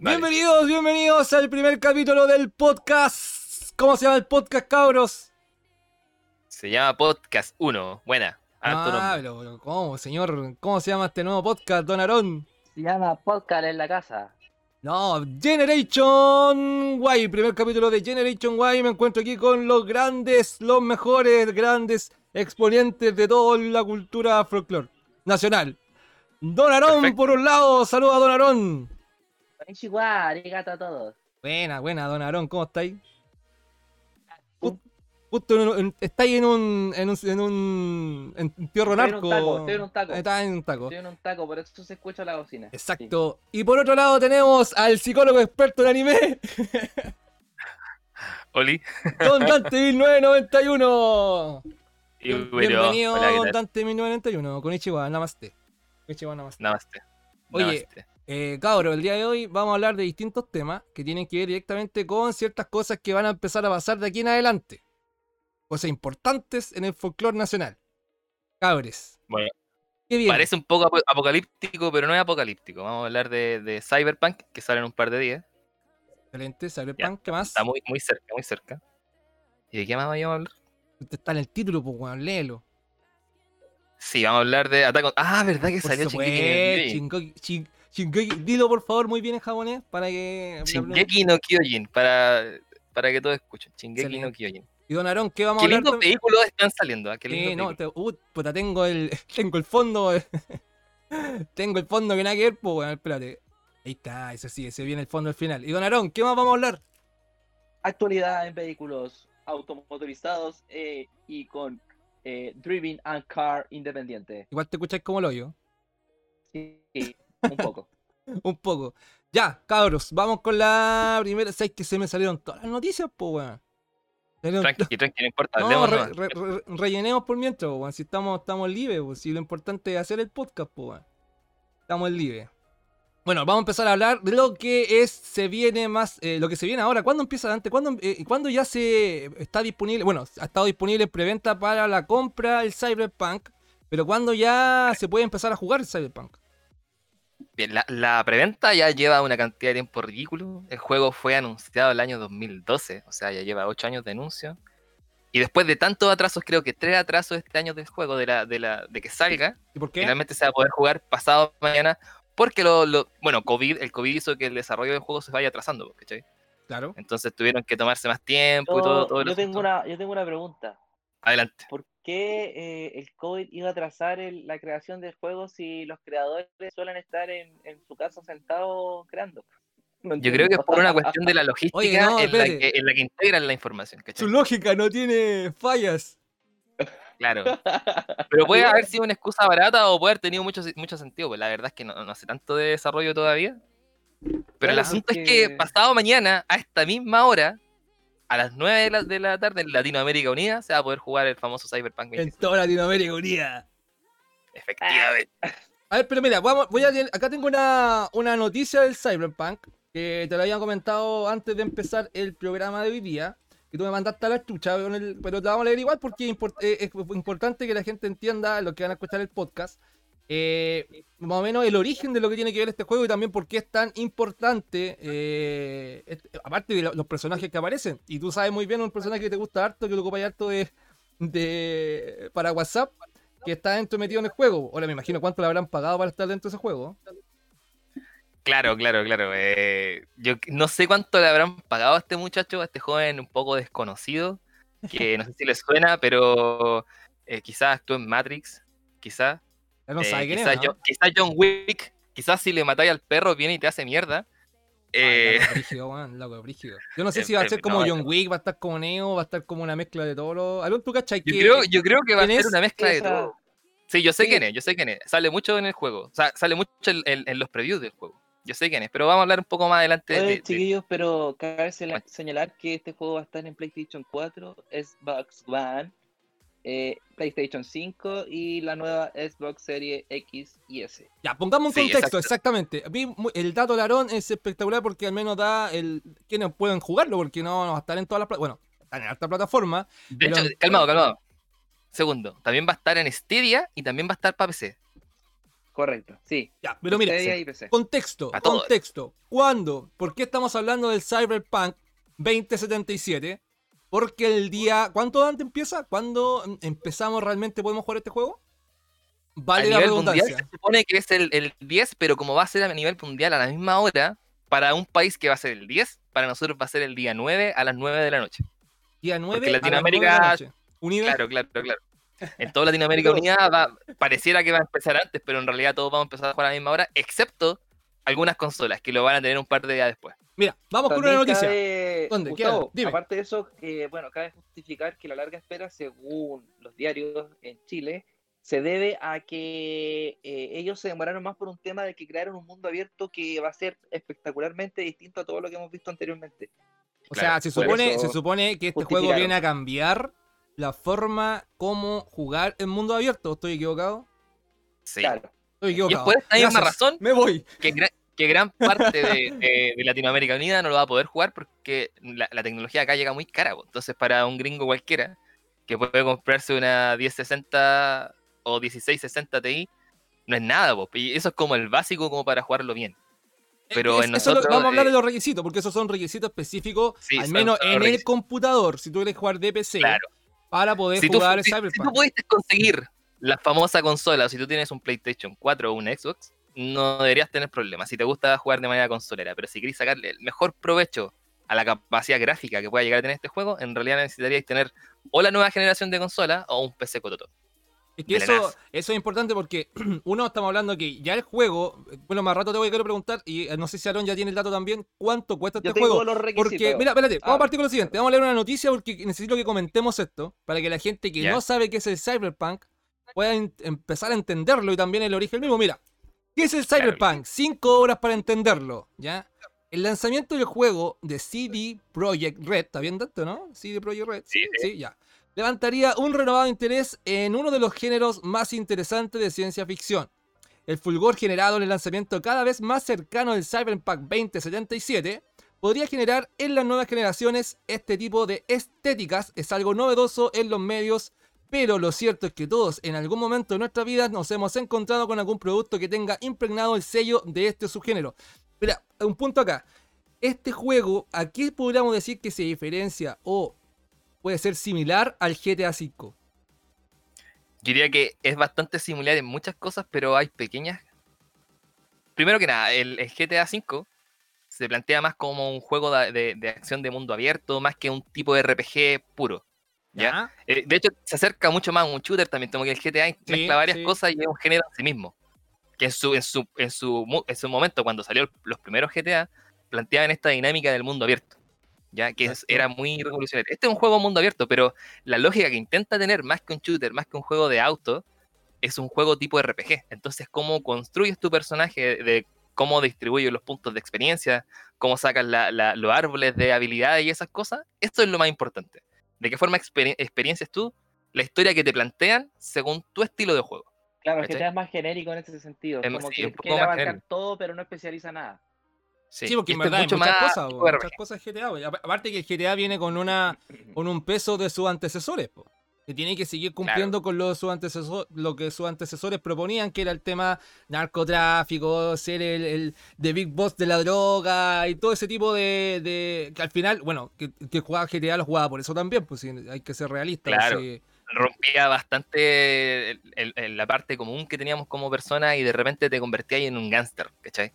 Bienvenidos, bienvenidos al primer capítulo del podcast. ¿Cómo se llama el podcast, cabros? Se llama Podcast 1. Buena. Ah, pero, ¿cómo, señor? ¿Cómo se llama este nuevo podcast, Don Aarón? Se llama Podcast en la casa. No, Generation Y, primer capítulo de Generation Y. Me encuentro aquí con los grandes, los mejores, grandes exponentes de toda la cultura folclore nacional. Don Aarón, por un lado, saluda a Don Aarón. Konnichiwa, arigato a todos. Buena, buena, Don Aarón, ¿cómo estáis? Justo en, estáis en un. en un. en un. en Tío Ronarco. Estoy en un taco. Está en un taco. Estoy en un taco, por eso se escucha la cocina. Exacto. Y por otro lado tenemos al psicólogo experto en anime. Oli. Don Dante 1991. Y Bienvenido, Don Dante 1991. Con Ichiwa, namaste. Ichiwa, namaste. Namaste. Oye, eh, cabros, el día de hoy vamos a hablar de distintos temas que tienen que ver directamente con ciertas cosas que van a empezar a pasar de aquí en adelante cosas importantes en el folclore nacional. Cabres. Bueno. Parece un poco apocalíptico, pero no es apocalíptico. Vamos a hablar de, Cyberpunk, que sale en un par de días. Excelente, Cyberpunk, ¿qué más? Está muy, muy cerca, muy cerca. ¿Y de qué más vamos a hablar? Usted está en el título, pues, weón, léelo. Sí, vamos a hablar de Attack on... Ah, ¿verdad que salió Shingeki? Shingeki, dilo por favor muy bien en japonés para que... Shingeki no Kyojin, para, para que todos escuchen. Shingeki no Kyojin. Y Don Aarón, ¿qué vamos a hablar? ¿Qué lindos vehículos están saliendo? ¿ah? ¿Qué no, te, uh, puta, tengo el, tengo el fondo. tengo el fondo que nada que ver, pues, bueno, espérate. Ahí está, eso sí, ese viene el fondo al final. Y Don Aarón, ¿qué más vamos a hablar? Actualidad en vehículos automotorizados eh, y con eh, Driving and Car independiente. Igual te escucháis como lo oyo. Sí, un poco. un poco. Ya, cabros, vamos con la primera. ¿Sabes que se me salieron todas las noticias, pues, weón? Tranqui, tranqui, no importa. No, rellenemos por mientras, si estamos, estamos libres, si lo importante es hacer el podcast, pues, estamos libres. Bueno, vamos a empezar a hablar de lo que es, se viene más, eh, lo que se viene ahora. ¿Cuándo empieza antes? ¿Cuándo, eh, ¿Cuándo, ya se está disponible? Bueno, ha estado disponible en preventa para la compra el Cyberpunk, pero ¿cuándo ya se puede empezar a jugar el Cyberpunk? Bien, la, preventa ya lleva una cantidad de tiempo ridículo. El juego fue anunciado el año 2012, o sea, ya lleva 8 años de anuncio. Y después de tantos atrasos, creo que tres atrasos este año del juego, de, la, de, la, de que salga, ¿Y por qué? finalmente se va a poder jugar pasado mañana. Porque lo, bueno, COVID, el COVID hizo que el desarrollo del juego se vaya atrasando, ¿cachai? Claro. Entonces tuvieron que tomarse más tiempo y todo. todo yo, tengo una, yo tengo una pregunta. Adelante. ¿Por qué eh, el COVID iba a atrasar la creación del juego si los creadores suelen estar en, su casa sentados creando? Yo creo que es por una cuestión de la logística en, la que, en, la que, integran la información. Su lógica no tiene fallas. Claro. Pero puede haber sido una excusa barata o puede haber tenido mucho, mucho sentido. Pues la verdad es que no, hace tanto de desarrollo todavía. Pero el asunto es que pasado mañana, a esta misma hora, a las 9 de la, tarde en Latinoamérica Unida se va a poder jugar el famoso Cyberpunk En toda Latinoamérica Unida. Efectivamente. A ver, pero mira, vamos, voy a, acá tengo una, noticia del Cyberpunk que te lo habían comentado antes de empezar el programa de hoy día. Que tú me mandaste a la chucha, pero te vamos a leer igual porque eh, es importante que la gente entienda, lo que van a escuchar el podcast, eh, más o menos el origen de lo que tiene que ver este juego y también por qué es tan importante, eh, aparte de los personajes que aparecen. Y tú sabes muy bien un personaje que te gusta harto, que lo ocupa harto de, de, para WhatsApp, que está dentro metido en el juego. Ahora me imagino cuánto le habrán pagado para estar dentro de ese juego. Claro, claro, claro. Eh, yo no sé cuánto le habrán pagado a este muchacho, a este joven un poco desconocido, que no sé si le suena, pero quizás actuó en Matrix, quizás. Eh, quizás John Wick, quizás si le matáis al perro viene y te hace mierda. Eh... Loco, brígido, Yo no sé si va a ser como John Wick, va a estar como Neo, va a estar como una mezcla de todo lo. ¿tú cachai? Yo, creo, yo creo que va a ser una mezcla de todo. Sí, yo sé quién es, yo sé quién es. Sale mucho en el juego. O sea, sale mucho en, los previews del juego. Yo sé quién es, pero vamos a hablar un poco más adelante. de, chiquillos, pero cabe señalar que este juego va a estar en PlayStation 4, Xbox One eh, PlayStation 5 y la nueva Xbox Series X y S. Ya, pongamos un contexto, exactamente. El dato de Aaron es espectacular porque al menos da el quienes pueden jugarlo, porque no, va a estar en todas las bueno, en alta plataforma. De hecho, calmado, calmado. Segundo, también va a estar en Stadia y también va a estar para PC. Correcto, sí. Ya, pero mira, Stadia sí. y PC. contexto, contexto. ¿Cuándo? ¿Por qué estamos hablando del Cyberpunk 2077? Porque el día. ¿Cuánto antes empieza? ¿Cuándo em- empezamos realmente podemos jugar este juego? A Vale la nivel mundial redundancia. se supone que es el, el 10, pero como va a ser a nivel mundial a la misma hora, para un país que va a ser el 10, para nosotros va a ser el día 9 a las 9 de la noche. Día 9 Porque a las Latinoamérica- 9 de la noche. Unida. Claro, claro, claro. En toda Latinoamérica. Unida va, pareciera que va a empezar antes, pero en realidad todos vamos a empezar a jugar a la misma hora, excepto algunas consolas que lo van a tener un par de días después. Mira, vamos con una También noticia. cabe- ¿Dónde? ¿Qué Gustavo? Dime. aparte de eso, eh, bueno, cabe justificar que la larga espera, según los diarios en Chile, se debe a que eh, ellos se demoraron más por un tema de que crearon un mundo abierto que va a ser espectacularmente distinto a todo lo que hemos visto anteriormente. O Claro, sea, se supone, se supone que este juego viene a cambiar la forma como jugar en mundo abierto. ¿Estoy equivocado? Sí. Claro. Estoy Y es equivocado. por esta misma Gracias. razón Me voy. que, que gran parte de, de- de Latinoamérica Unida no lo va a poder jugar porque la, la tecnología acá llega muy cara. Entonces, para un gringo cualquiera que puede comprarse una 1060 o 1660 Ti, no es nada. po. Y eso es como el básico como para jugarlo bien. Pero Es- en es lo- nosotros, vamos a hablar eh, de los requisitos, porque esos son requisitos específicos, Sí, al menos en el computador, si tú quieres jugar de PC, Claro. para poder Si tú, jugar el si- si Cyberpunk. tú pudiste conseguir la famosa consola, o si tú tienes un PlayStation 4 o un Xbox, no deberías tener problemas. Si te gusta jugar de manera consolera, pero si querés sacarle el mejor provecho a la capacidad gráfica que pueda llegar a tener este juego, en realidad necesitaríais tener o la nueva generación de consola o un PC cototo. Es que eso, eso es importante porque, uno, estamos hablando que ya el juego, bueno, más rato te voy a quiero preguntar, y eh, no sé si Aaron ya tiene el dato también, ¿cuánto cuesta Yo este tengo juego? los requisitos. Porque, mira, espérate, vamos a Ah. partir con lo siguiente. Vamos a leer una noticia porque necesito que comentemos esto para que la gente que no sabe qué es el Cyberpunk pueda empezar a entenderlo y también el origen mismo. Mira, ¿qué es el. Cyberpunk? Cinco horas para entenderlo, ¿ya? El lanzamiento del juego de CD Projekt Red, ¿está bien dato, no? CD Projekt Red. Sí, Sí, ya. Levantaría un renovado interés en uno de los géneros más interesantes de ciencia ficción. El fulgor generado en el lanzamiento cada vez más cercano del Cyberpunk 2077 podría generar en las nuevas generaciones este tipo de estéticas. Es algo novedoso en los medios, pero lo cierto es que todos en algún momento de nuestra vida nos hemos encontrado con algún producto que tenga impregnado el sello de este subgénero. Mira, un punto acá. Este juego, ¿a qué podríamos decir que se diferencia o puede ser similar al GTA V? Diría que es bastante similar en muchas cosas, pero hay pequeñas. Primero que nada, el, GTA V se plantea más como un juego de acción de mundo abierto, más que un tipo de RPG puro. ¿Ya? Eh, de hecho, se acerca mucho más a un shooter también, como que el GTA mezcla varias sí. cosas y es un género en sí mismo. Que en su, en su, en su, en su momento, cuando salió los primeros GTA, planteaban esta dinámica del mundo abierto. Ya que es- era muy revolucionario. Este es un juego mundo abierto, pero la lógica que intenta tener, más que un shooter, más que un juego de auto, es un juego tipo RPG. Entonces, cómo construyes tu personaje, de, de cómo distribuyes los puntos de experiencia, cómo sacas la- la- los árboles de habilidades y esas cosas, esto es lo más importante. De qué forma exper- experiencias tú la historia que te plantean según tu estilo de juego. Claro, ¿cachai? GTA es más genérico en ese sentido. Es- como sí, que un poco quiere más abarcar genérico. todo, pero no especializa nada. Sí, porque en es verdad hay mucho muchas más cosas, muchas cosas GTA. Aparte que el GTA viene con una con un peso de sus antecesores, po, que tiene que seguir cumpliendo con lo, sus antecesor- lo que sus antecesores proponían, que era el tema narcotráfico, ser el, el the big boss de la droga y todo ese tipo de, de- que al final, bueno, que, que jugaba GTA lo jugaba por eso también, pues hay que ser realista. Claro. sí. Rompía bastante el- el- el- la parte común que teníamos como persona y de repente te convertías en un gángster, ¿cachai?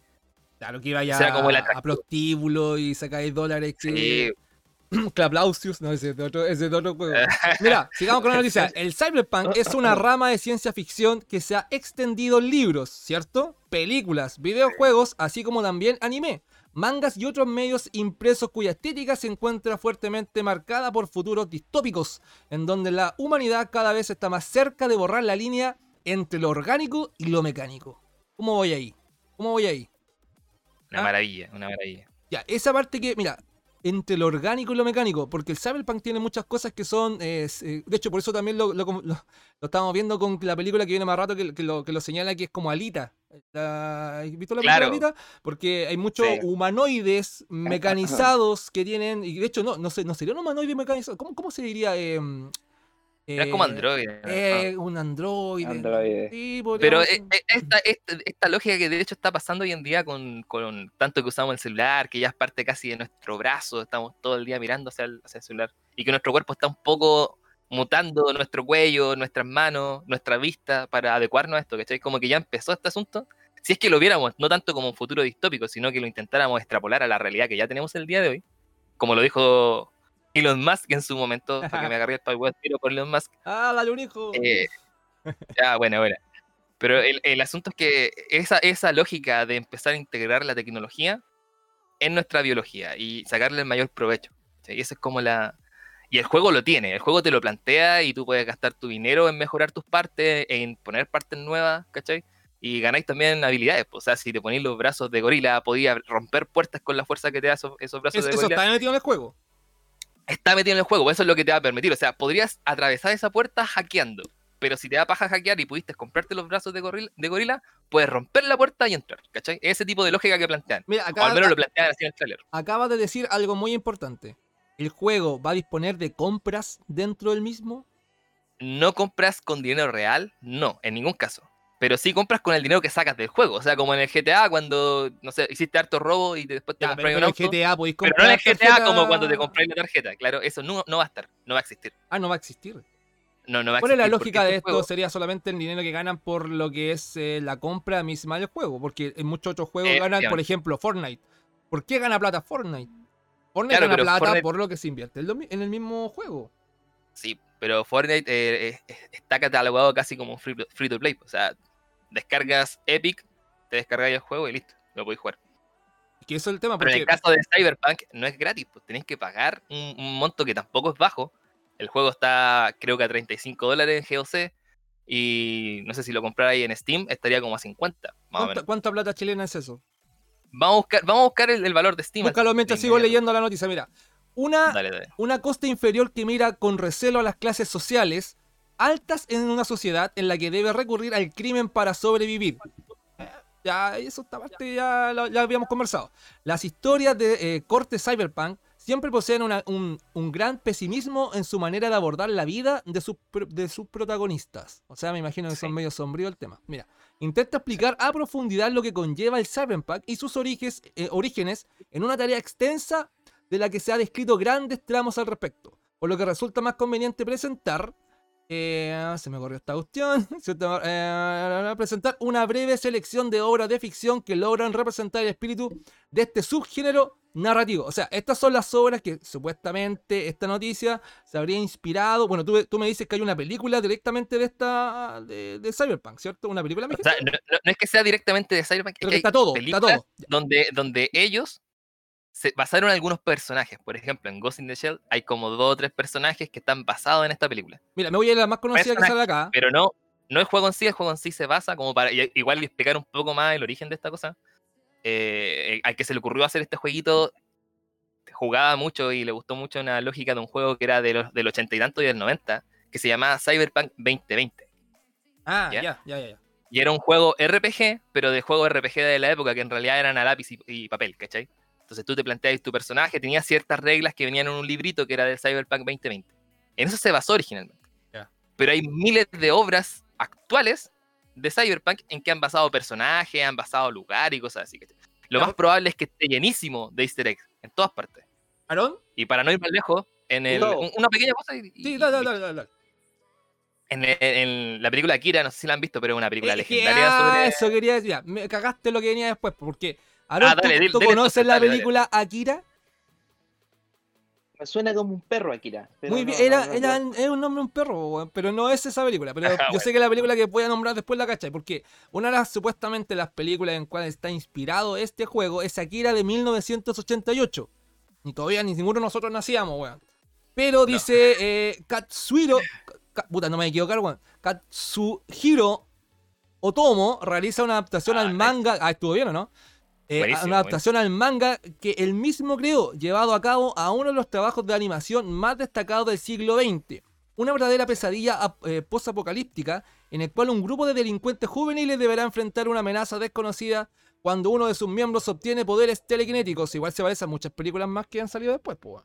Claro, que iba ya Será como el a prostíbulo y sacáis dólares que... Sí, Claplausius, no, ese es de otro, ese es de otro juego. Mira, sigamos con la noticia. El cyberpunk es una rama de ciencia ficción que se ha extendido en libros, ¿cierto? Películas, videojuegos, así como también anime, mangas y otros medios impresos cuya estética se encuentra fuertemente marcada por futuros distópicos, en donde la humanidad cada vez está más cerca de borrar la línea entre lo orgánico y lo mecánico. ¿Cómo voy ahí? ¿Cómo voy ahí? una Ah. maravilla, una maravilla. Ya, esa parte que, mira, entre lo orgánico y lo mecánico, porque el Cyberpunk tiene muchas cosas que son, eh, eh, de hecho, por eso también lo, lo, lo- lo estamos viendo con la película que viene más rato, que, que lo, que lo señala que es como Alita. La- ¿Has visto la película Claro. Alita? Porque hay muchos Sí. humanoides mecanizados que tienen, y de hecho, no, no sé, no sería un humanoide mecanizado, ¿cómo, cómo se diría? Eh, Era como Android. Eh, un Android. Android. Sí, podría Pero eh, eh, esta, esta, esta lógica que de hecho está pasando hoy en día con, con tanto que usamos el celular, que ya es parte casi de nuestro brazo, estamos todo el día mirando hacia el, hacia el celular, y que nuestro cuerpo está un poco mutando nuestro cuello, nuestras manos, nuestra vista para adecuarnos a esto, ¿cachai? Como que ya empezó este asunto. Si es que lo viéramos, no tanto como un futuro distópico, sino que lo intentáramos extrapolar a la realidad que ya tenemos el día de hoy, como lo dijo Elon Musk en su momento, porque me agarré el palo tiro por Elon Musk, Ah, dale un hijo. eh, ya, bueno, bueno. Pero el, el asunto es que esa, esa lógica de empezar a integrar la tecnología en nuestra biología y sacarle el mayor provecho. ¿sí? Esa es como la... Y el juego lo tiene, el juego te lo plantea y tú puedes gastar tu dinero en mejorar tus partes, en poner partes nuevas, ¿cachai? Y ganáis también habilidades. pues, O sea, si te ponéis los brazos de gorila, podías romper puertas con la fuerza que te da esos, esos brazos Es- de eso gorila está metido en el juego. Está metido en el juego, eso es lo que te va a permitir. O sea, podrías atravesar esa puerta hackeando, pero si te da paja hackear y pudiste comprarte los brazos de gorila, de gorila puedes romper la puerta y entrar, ¿cachai? Ese tipo de lógica que plantean. Mira, O acá, al menos lo plantean así en el trailer. acabas de decir algo muy importante. ¿El juego va a disponer de compras dentro del mismo? No compras con dinero real, no, en ningún caso. Pero sí compras con el dinero que sacas del juego. O sea, como en el GTA, cuando, no sé, hiciste harto robo y después te Ya, pero, compras un auto. GTA podéis pero no en el GTA tarjeta- como cuando te compras la tarjeta. Claro, eso no, no va a estar, no va a existir. Ah, no va a existir. No, no va a ¿Cuál es la lógica de este esto? juego- Sería solamente el dinero que ganan por lo que es eh, la compra misma del juego. Porque en muchos otros juegos Eh, ganan, por ejemplo, Fortnite. ¿Por qué gana plata Fortnite? Fortnite Claro, gana plata Fortnite- por lo que se invierte en el mismo juego. Sí, pero Fortnite eh, eh, está catalogado casi como free, free to play. O sea, descargas Epic, te descargáis el juego y listo, lo podéis jugar. Que eso es el tema. Pero en el caso de Cyberpunk no es gratis, pues tenéis que pagar un, un monto que tampoco es bajo. El juego está creo que a 35 dólares en GOC y no sé si lo comprarais en Steam estaría como a 50, más ¿cuánta, cuánta plata chilena es eso? Vamos a buscar, vamos a buscar el, el valor de Steam. Búscalo mientras sigo leyendo la noticia. Mira, una, Dale, dale. una costa inferior que mira con recelo a las clases sociales altas en una sociedad en la que debe recurrir al crimen para sobrevivir. Ya, eso esta parte ya la, habíamos conversado. Las historias de eh, corte cyberpunk siempre poseen una- un, un gran pesimismo en su manera de abordar la vida de, sus pro- de sus protagonistas. O sea, me imagino que son medio sombrío el tema. Mira, intenta explicar a profundidad lo que conlleva el cyberpunk y sus orígenes, eh, orígenes en una tarea extensa de la que se ha descrito grandes tramos al respecto, por lo que resulta más conveniente presentar, eh, se me corrió esta cuestión. Eh, presentar una breve selección de obras de ficción que logran representar el espíritu de este subgénero narrativo. O sea, estas son las obras que supuestamente esta noticia se habría inspirado. Bueno, tú, tú me dices que hay una película directamente de esta de, de Cyberpunk, ¿cierto? Una película O mexicana. sea, no, no- no es que sea directamente de Cyberpunk, es Pero que que está hay todo, está todo. donde, donde ellos se basaron en algunos personajes. Por ejemplo, en Ghost in the Shell hay como dos o tres personajes que están basados en esta película. Mira, me voy a ir a la más conocida que sale acá. Pero no, no el juego en sí, el juego en sí se basa como para y- igual explicar un poco más el origen de esta cosa. Eh, al que se le ocurrió hacer este jueguito jugaba mucho y le gustó mucho una lógica de un juego que era de los, del 80 y tanto y del 90, que se llamaba Cyberpunk 2020. Ah, ¿ya? ya, ya, ya. ya. Y era un juego RPG, pero de juego RPG de la época, que en realidad eran a lápiz y, y papel, ¿cachai? Entonces tú te planteabas tu personaje, tenía ciertas reglas que venían en un librito que era de Cyberpunk 2020. En eso se basó originalmente. Ya. Pero hay miles de obras actuales de Cyberpunk en que han basado personajes, han basado lugar y cosas así. Lo Ya. más probable es que esté llenísimo de easter eggs en todas partes. ¿Aaron? Y para no ir más lejos, en el, No. un- una pequeña cosa. y- Sí, dale, y dale, dale, dale. En, en- en la película Akira, no sé si la han visto, pero es una película Es que, legendaria ah, sobre. eso quería decir. ya, me cagaste lo que venía después, porque. Aaron, Ah, dale, ¿tú, dile- tú dile conoces la película Akira? Me suena como un perro, Akira. pero Muy bien, no, era, no, era- no. es un nombre de un perro, weón, pero no es esa película. Pero Ah, yo bueno. sé que la película que voy a nombrar después la cachai, porque una de las supuestamente las películas en cuales está inspirado este juego es Akira de 1988. Ni todavía ni ninguno de nosotros nacíamos, weón. Pero dice eh, Katsuhiro. Ka- puta, no me equivocar, weón. Katsuhiro Otomo realiza una adaptación Ah, al manga. Ah, estuvo bien o no? Eh, una adaptación al manga que él mismo creó, llevado a cabo a uno de los trabajos de animación más destacados del siglo XX. Una verdadera pesadilla eh, post-apocalíptica en el cual un grupo de delincuentes juveniles deberá enfrentar una amenaza desconocida cuando uno de sus miembros obtiene poderes telequinéticos. Igual se parece a muchas películas más que han salido después, pues.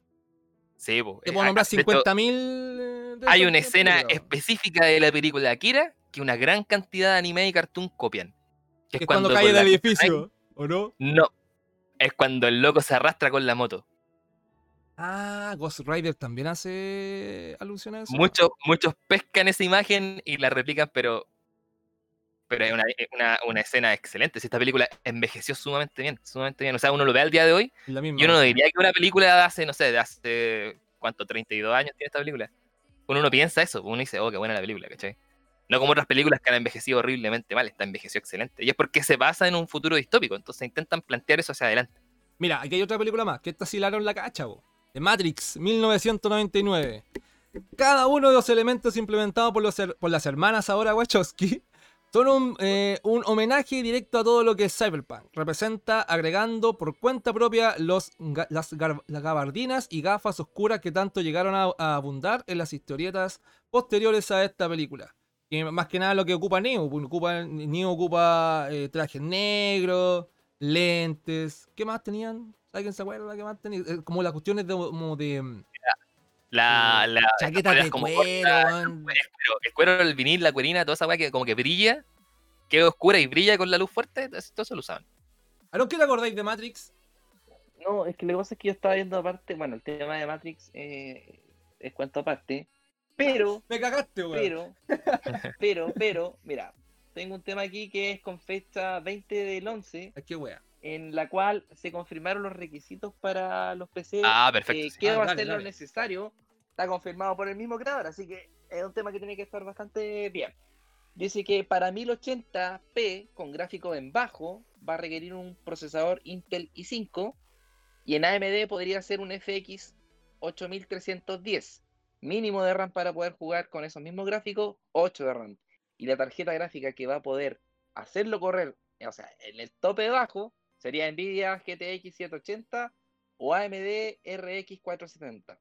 Sí, po. Te Eh, puedo nombrar acá, de hecho, 50.000. de Hay una escena específica de la película Akira que una gran cantidad de anime y cartoon copian. Que es cuando, cae del edificio, ¿o no? No. Es cuando el loco se arrastra con la moto. Ah, Ghost Rider también hace alusión a eso. Muchos, muchos pescan esa imagen y la replican, pero. Pero es una, una, una escena excelente. Si esta película envejeció sumamente bien, sumamente bien. O sea, uno lo ve al día de hoy. La misma. Yo no diría que una película de hace, no sé, de hace. ¿Cuánto? 32 años tiene esta película. Uno no piensa eso, uno dice, oh, qué buena la película, ¿cachai? No como otras películas que han envejecido horriblemente mal, esta envejeció excelente. Y es porque se basa en un futuro distópico, entonces intentan plantear eso hacia adelante. Mira, aquí hay otra película más, que esta sí la la cacha, bo. The Matrix, 1999. Cada uno de los elementos implementados por, los por las hermanas ahora Wachowski son un, eh, un homenaje directo a todo lo que es Cyberpunk. Representa agregando por cuenta propia las, gabardinas y gafas oscuras que tanto llegaron a abundar en las historietas posteriores a esta película. Y más que nada lo que ocupa Neo. pues, Ocupa, Neo ocupa eh, trajes negros, lentes. ¿Qué más tenían? ¿Alguien se acuerda qué más tenían? Eh, Como las cuestiones de, como de mm, La, la, chaquetas poleras de como cuero, el cuero, el cuero, el vinil, la cuerina, toda esa weá que como que brilla, queda oscura y brilla con la luz fuerte, todo eso lo usaban. Aaron, ¿qué te acordáis de Matrix? No, es que lo que pasa es que yo estaba viendo aparte, bueno, el tema de Matrix eh, es cuento aparte, pero, Me cagaste, weón. pero, pero, pero, mira, tengo un tema aquí que es con fecha 20 del 11, Es que wea. en la cual se confirmaron los requisitos para los PC, Ah, perfecto. eh, sí. qué Ah, va a dale, ser lo necesario, está confirmado por el mismo creador, así que es un tema que tiene que estar bastante bien. Dice que para 1080p con gráfico en bajo va a requerir un procesador Intel i5 y en AMD podría ser un FX 8310. Mínimo de RAM para poder jugar con esos mismos gráficos, 8 de RAM. Y la tarjeta gráfica que va a poder hacerlo correr, o sea, en el tope bajo, sería Nvidia GTX 780 o AMD RX 470.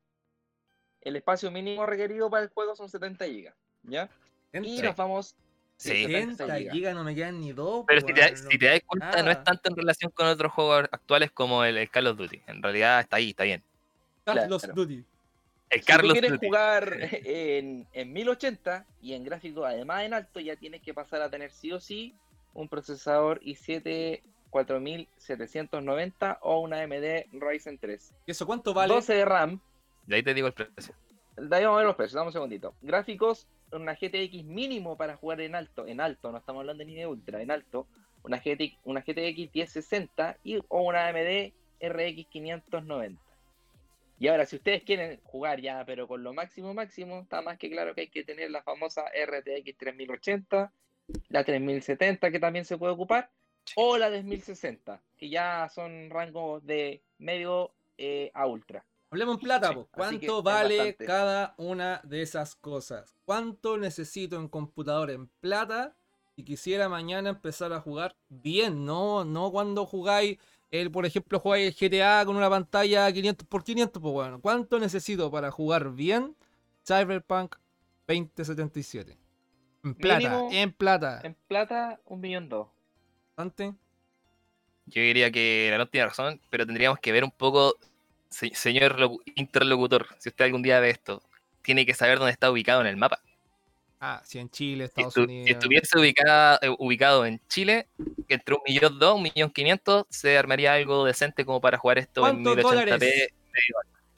El espacio mínimo requerido para el juego son 70 GB, ¿ya? Y nos vamos... Sí. 70 gigas. gigas no me quedan ni dos. Pero si te, weón, si te das cuenta, no es tanto en relación con otros juegos actuales como el, el Call of Duty. En realidad está ahí, está bien. Carlos Claro. Duty. El Si tú quieres jugar en, en 1080 y en gráfico además en alto, ya tienes que pasar a tener sí o sí un procesador i7 4790 o una AMD Ryzen 3. ¿Eso cuánto vale? 12 de RAM. De ahí te digo el precio. De ahí vamos a ver los precios, dame un segundito. Gráficos, una GTX mínimo para jugar en alto, en alto, no estamos hablando ni de ultra, en alto, una GTX, una GTX 1060 y, o una AMD RX 590. Y ahora, si ustedes quieren jugar ya, pero con lo máximo máximo, está más que claro que hay que tener la famosa RTX 3080, la 3070 que también se puede ocupar, o la 1060, que ya son rangos de medio eh, a ultra. Hablemos en plata, po. ¿Cuánto vale bastante. cada una de esas cosas? ¿Cuánto necesito en computador en plata? Si quisiera mañana empezar a jugar bien, no, no cuando jugáis, el, por ejemplo, jugáis el GTA con una pantalla 500 por 500, pues bueno, ¿cuánto necesito para jugar bien Cyberpunk 2077? En plata, Mínimo en plata. En plata, un millón dos. ¿Ante? Yo diría que la no tiene razón, pero tendríamos que ver un poco, se- señor locu- interlocutor, si usted algún día ve esto, tiene que saber dónde está ubicado en el mapa. Ah, si en Chile, Estados estu- si Unidos. estuviese ubicada- eh, ubicado en Chile, entre un millón dos, un millón quinientos, se armaría algo decente como para jugar esto en ¿Cuántos 1080p. dólares?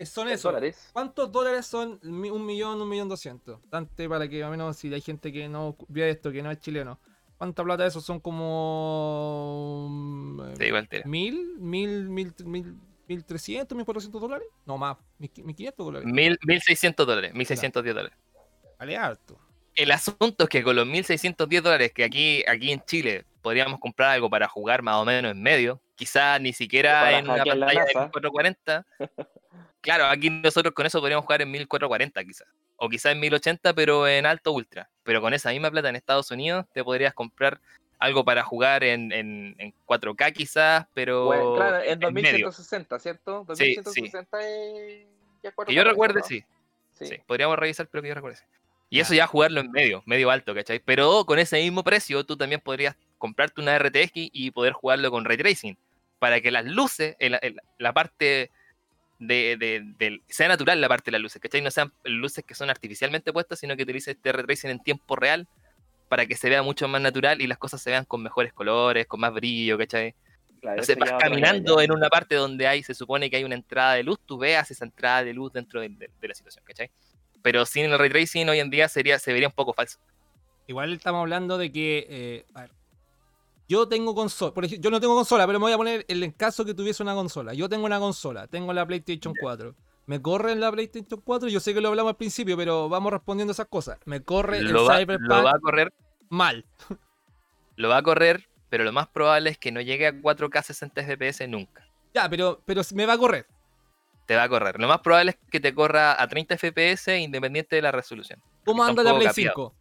Son eso. dólares. ¿Cuántos dólares son un millón, un millón doscientos? Dante, para que a menos si hay gente que no ve esto, que no es chileno. ¿Cuánta plata eso? Son como. Te digo al tiro. ¿Mil? ¿Mil? ¿Mil? ¿Mil? ¿Mil trescientos? ¿Mil cuatrocientos dólares? No más. ¿Mil qui- mil quinientos dólares? Mil, 1600 dólares, 1610 dólares. Vale harto. El asunto es que con los 1610 dólares que aquí, aquí en Chile podríamos comprar algo para jugar más o menos en medio, quizás ni siquiera en una pantalla de NASA. 1440. claro, aquí nosotros con eso podríamos jugar en 1440 quizás. O quizás en 1080, pero en alto ultra. Pero con esa misma plata en Estados Unidos te podrías comprar algo para jugar en, en- en 4K quizás, pero Bueno, claro, en en medio. 2160, ¿cierto? Sí, sí. 2160 es. ya Que yo 4K, recuerde, ¿no? sí. Sí. Sí, podríamos revisar, pero que yo recuerde. Y eso ya jugarlo en medio, medio alto, ¿cachai? Pero con ese mismo precio, tú también podrías comprarte una RTX y poder jugarlo con ray tracing. Para que las luces, el- el- la parte de, de, del- sea natural la parte de las luces, ¿cachai? No sean luces que son artificialmente puestas, sino que utilice este ray tracing en tiempo real para que se vea mucho más natural y las cosas se vean con mejores colores, con más brillo, ¿cachai? Claro, sé, vas caminando en una parte donde hay, se supone que hay una entrada de luz, tú veas esa entrada de luz dentro de, de- de la situación, ¿cachai? Pero sin el ray tracing hoy en día sería, se vería un poco falso. Igual estamos hablando de que. eh, a ver, yo tengo consola. Por ejemplo, yo no tengo consola, pero me voy a poner el caso que tuviese una consola. Yo tengo una consola, tengo la PlayStation 4. Me corre en la PlayStation 4. Yo sé que lo hablamos al principio, pero vamos respondiendo esas cosas. Me corre Lo el va, Cyberpunk lo va a correr, mal. lo va a correr, pero lo más probable es que no llegue a 4K 60 FPS nunca. Ya, pero, pero me va a correr. Te va a correr. Lo más probable es que te corra a 30 FPS independiente de la resolución. ¿Cómo anda la Play capeado. 5?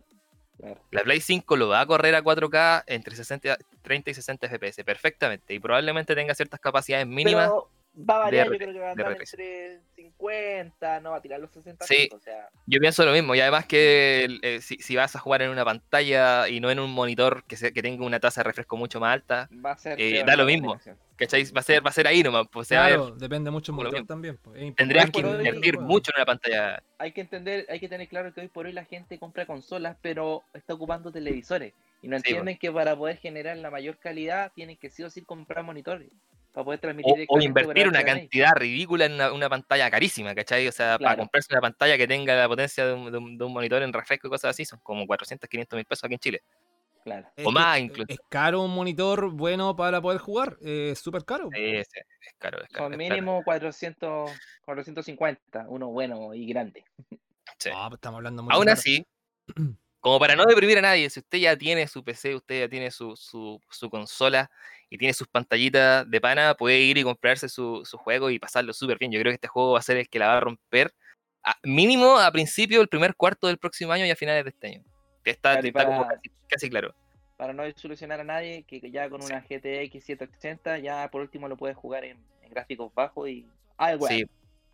Claro. La Play 5 lo va a correr a 4K entre 60, 30 y 60 FPS perfectamente y probablemente tenga ciertas capacidades mínimas. Pero va a variar, de yo creo que va a andar entre 50, no va a tirar los 60 Sí. o sea, Yo pienso lo mismo y además que eh, si, si vas a jugar en una pantalla y no en un monitor que, se- que tenga una tasa de refresco mucho más alta, va a ser Eh, da lo mismo. ¿Cachai? Va a ser, va a ser ahí nomás, pues ver- Claro, depende mucho del motor también. pues, es tendrías que hoy- invertir mucho en una pantalla. Hay que entender, hay que tener claro que hoy por hoy la gente compra consolas, pero está ocupando televisores. Y no Sí, pues. entienden que para poder generar la mayor calidad tienen que sí o sí comprar monitores. Para poder transmitir O, invertir una cantidad ridícula en una, una pantalla carísima, ¿cachai? O sea, para comprarse una pantalla que tenga la potencia de un, de un- de un monitor en refresco y cosas así, son como 400, 500 mil pesos aquí en Chile. Claro. Es o que más es- incluso. Es caro un monitor bueno para poder jugar. eh, Es súper caro. Sí, sí, es caro, es es plata. mínimo 400, 450, uno bueno y grande. Sí. No, pues estamos hablando muy Aún caro. así, como para no deprimir a nadie, si usted ya tiene su PC, usted ya tiene su, su, su consola y tiene sus pantallitas de pana, puede ir y comprarse su, su juego y pasarlo súper bien. Yo creo que este juego va a ser el que la va a romper, a- mínimo a principio del primer cuarto del próximo año y a finales de este año. Está, Claro, como para- casi, casi claro. Para no solucionar a nadie, que ya con una GTX 780 ya por último lo puedes jugar en, en gráficos bajos y... Ah, bueno. Sí.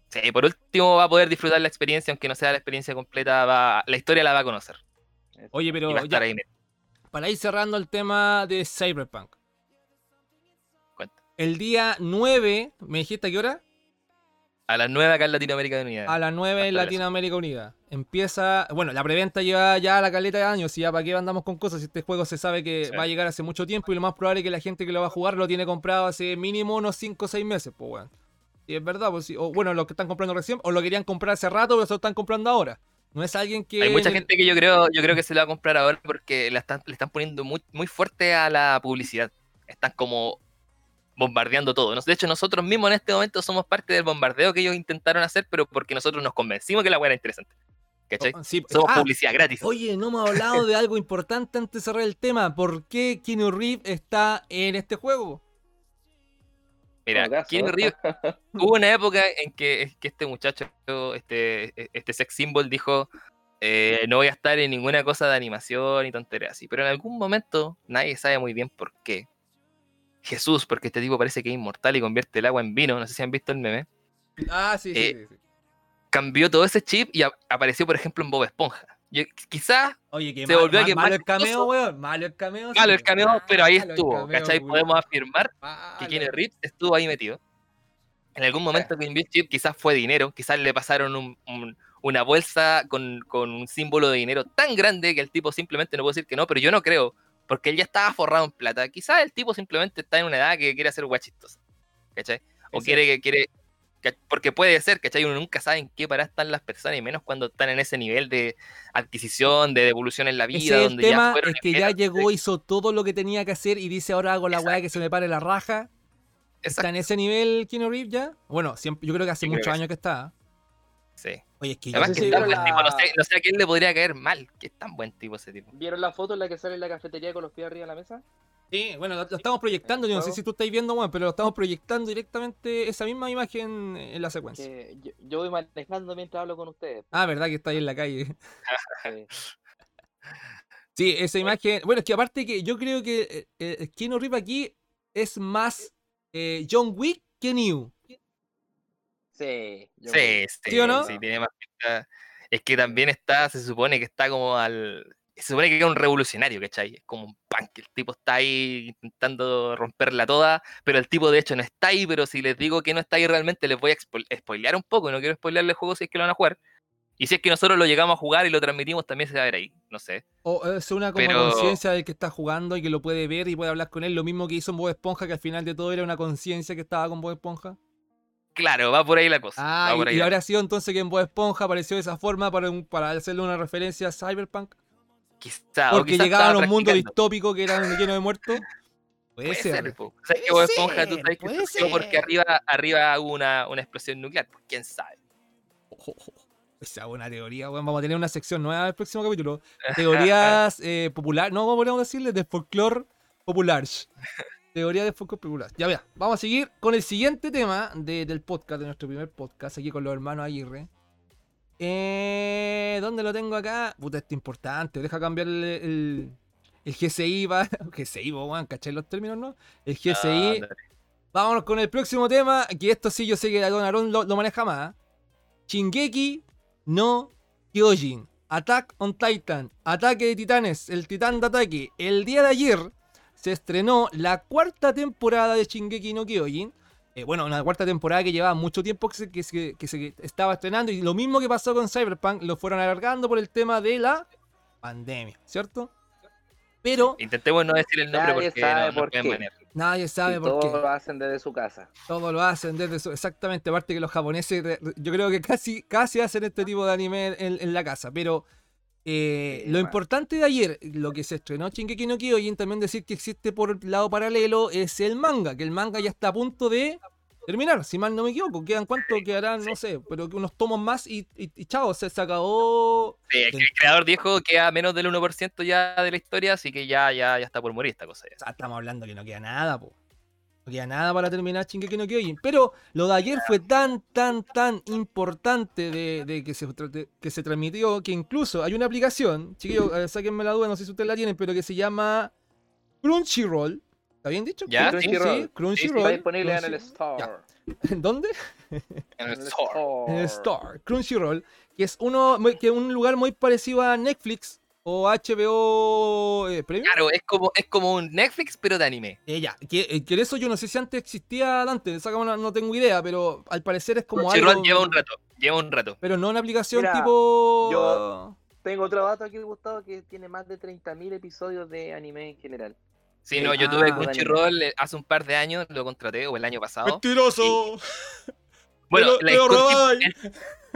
Sí, por último va a poder disfrutar la experiencia, aunque no sea la experiencia completa, va, la historia la va a conocer. Oye, pero ya, para ir cerrando el tema de Cyberpunk. Cuenta. El día 9, ¿me dijiste a qué hora? A las 9 acá en Latinoamérica de Unidad. A las 9 en Hasta Latinoamérica Unida. Empieza, bueno, la preventa lleva ya la caleta de años y ya para qué andamos con cosas. Si este juego se sabe que Sí. va a llegar hace mucho tiempo y lo más probable es que la gente que lo va a jugar lo tiene comprado hace mínimo unos 5 o 6 meses, pues weón. Y es verdad, pues sí. O bueno, los que están comprando recién, o lo querían comprar hace rato, pero se lo están comprando ahora. No es alguien que. Hay mucha gente que yo creo, yo creo que se la va a comprar ahora porque la están, le están poniendo muy, muy fuerte a la publicidad. Están como bombardeando todo. De hecho, nosotros mismos en este momento somos parte del bombardeo que ellos intentaron hacer, pero porque nosotros nos convencimos que la weá era interesante. ¿Cachai? Oh, sí, Somos ah, publicidad gratis. Oye, no hemos hablado de algo importante antes de cerrar el tema. ¿Por qué Keanu Reeves está en este juego? Mira, caso. Keanu Reeves hubo una época en que, que este muchacho, este, este sex symbol dijo, eh, no voy a estar en ninguna cosa de animación y tonterías así, pero en algún momento nadie sabe muy bien por qué. Jesús, porque este tipo parece que es inmortal y convierte el agua en vino, no sé si han visto el meme, Ah, sí, sí, Eh, sí, sí. cambió todo ese chip y a- apareció, por ejemplo, en Bob Esponja. Yo, quizás Oye, que se mal- volvió mal- que malo el cameo, weón. Malo el cameo. malo el cameo, pero ahí estuvo, cameo, ¿cachai? Podemos afirmar que. Keanu Reeves estuvo ahí metido. En algún momento que el chip quizás fue dinero, quizás le pasaron un- un- una bolsa con, con un símbolo de dinero tan grande que el tipo simplemente no puede decir que no, pero yo no creo, porque él ya estaba forrado en plata. Quizás el tipo simplemente está en una edad que quiere hacer guachitos, ¿cachai? O quiere que quiere, porque puede ser, ¿cachai? Uno nunca sabe en qué parada están las personas, y menos cuando están en ese nivel de adquisición, de devolución en la vida, Ese es el donde tema, ya fueron es que ya llegó, hizo todo lo que tenía que hacer y dice ahora hago la weá que se me pare la raja. ¿Está en ese nivel Keanu Reeves ya? Bueno, siempre, yo creo que hace muchos años que está. Sí. Oye, es que Además sé que si tan tipo, no sé, no sé a quién le podría caer mal, que es tan buen tipo ese tipo. ¿Vieron la foto en la que sale en la cafetería con los pies arriba de la mesa? Sí, bueno, lo, lo estamos proyectando, yo no sé si tú estáis viendo, bueno, pero lo estamos proyectando directamente esa misma imagen en la secuencia. Que yo, yo voy manejando mientras hablo con ustedes. Ah, verdad que está ahí en la calle. Sí. Sí, esa imagen. Bueno, es que aparte que yo creo que eh, eh, Keanu Reeves aquí es más eh, John Wick que New. Sí, yo Sí, sí, ¿Sí o no? sí, tiene más pinta. Es que también está, se supone que está como al. se supone que es un revolucionario, ¿cachai? Es como un punk. El tipo está ahí intentando romperla toda, pero el tipo de hecho no está ahí. Pero si les digo que no está ahí realmente, les voy a spo- spoilear un poco. No quiero spoilearle el juego si es que lo van a jugar. Y si es que nosotros lo llegamos a jugar y lo transmitimos, también se va a ver ahí. No sé. O es una como Pero- conciencia del que está jugando y que lo puede ver y puede hablar con él. Lo mismo que hizo en Bob Esponja, que al final de todo era una conciencia que estaba con Bob Esponja. Claro, va por ahí la cosa. Ah, va por y, ahí y habrá sido entonces que en Bob Esponja apareció de esa forma para, un- para hacerle una referencia a Cyberpunk. Quizá, o Porque quizá llegaban a un mundo distópico que era lleno de muertos. Puede, Puede ser. ser, po. ¿Sabes que Puede Bob Esponja, tú ser, sabes que surgió porque ser. arriba, arriba hubo una, una explosión nuclear? Pues quién sabe. Ojo, ojo. Esa es una teoría, weón. Vamos a tener una sección nueva en el próximo capítulo. Teorías eh, popular, no, ¿cómo podríamos decirle? De folclore popular. Teoría de folclore popular. Ya vea, vamos a seguir con el siguiente tema de- del podcast, de nuestro primer podcast, aquí con los hermanos Aguirre. Eh, ¿Dónde lo tengo acá? Puta, esto es importante. Deja cambiar el, el, el GCI, va. GCI, weón, ¿cachai los términos, no? El GCI. Ah, Vámonos con el próximo tema, que esto sí yo sé que Don Aaron lo, lo maneja más. Shingeki no Kyojin. Attack on Titan. Ataque de titanes. El titán de ataque. El día de ayer se estrenó la cuarta temporada de Shingeki no Kyojin. Eh, bueno, una cuarta temporada que llevaba mucho tiempo que se, que se- que se estaba estrenando. Y lo mismo que pasó con Cyberpunk, lo fueron alargando por el tema de la pandemia, ¿cierto? Pero Intentemos no decir el nombre Nadie porque sabe no, por qué. nadie sabe y por qué. todo lo hacen desde su casa. Todo lo hacen desde su... Exactamente, aparte que los japoneses, yo creo que casi, casi hacen este tipo de anime en, en la casa, pero eh, Sí, lo bueno. importante de ayer, lo que se estrenó Shingeki no Kyojin, también decir que existe por el lado paralelo, es el manga, que el manga ya está a punto de terminar, si mal no me equivoco, quedan cuánto, quedarán, no sé, pero que unos tomos más y, y, y chao, se, se acabó... Sí, el creador dijo que a menos del 1% ya de la historia, así que ya, ya, ya está por morir esta cosa. ya. O sea, estamos hablando que no queda nada, po. No queda nada para terminar Shingeki no Kyojin. Pero lo de ayer fue tan, tan, tan importante de, de que, se, de- que se transmitió que incluso hay una aplicación, chiquillos, eh, sáquenme la duda, no sé si ustedes la tienen, pero que se llama Crunchyroll. ¿Está bien dicho? Ya, Crun- sí. Sí, Crunchyroll. Está disponible en el store. ¿En dónde? En el store. En el Store. Crunchyroll. Que es uno que es un lugar muy parecido a Netflix o HBO eh, Premium. Claro, es como, es como un Netflix, pero de anime. Eh, ya, que, eh, que eso yo no sé si antes existía antes, esa cámara no tengo idea, pero al parecer es como Crunchyroll algo... lleva un rato, lleva un rato. Pero no una aplicación Mira, tipo... yo- Tengo otro dato aquí, Gustavo, que tiene más de 30.000 episodios de anime en general. Sí, no, yo tuve Ah. Crunchyroll eh, hace un par de años, lo contraté, o el año pasado. ¡Mentiroso! Bueno, lo- la-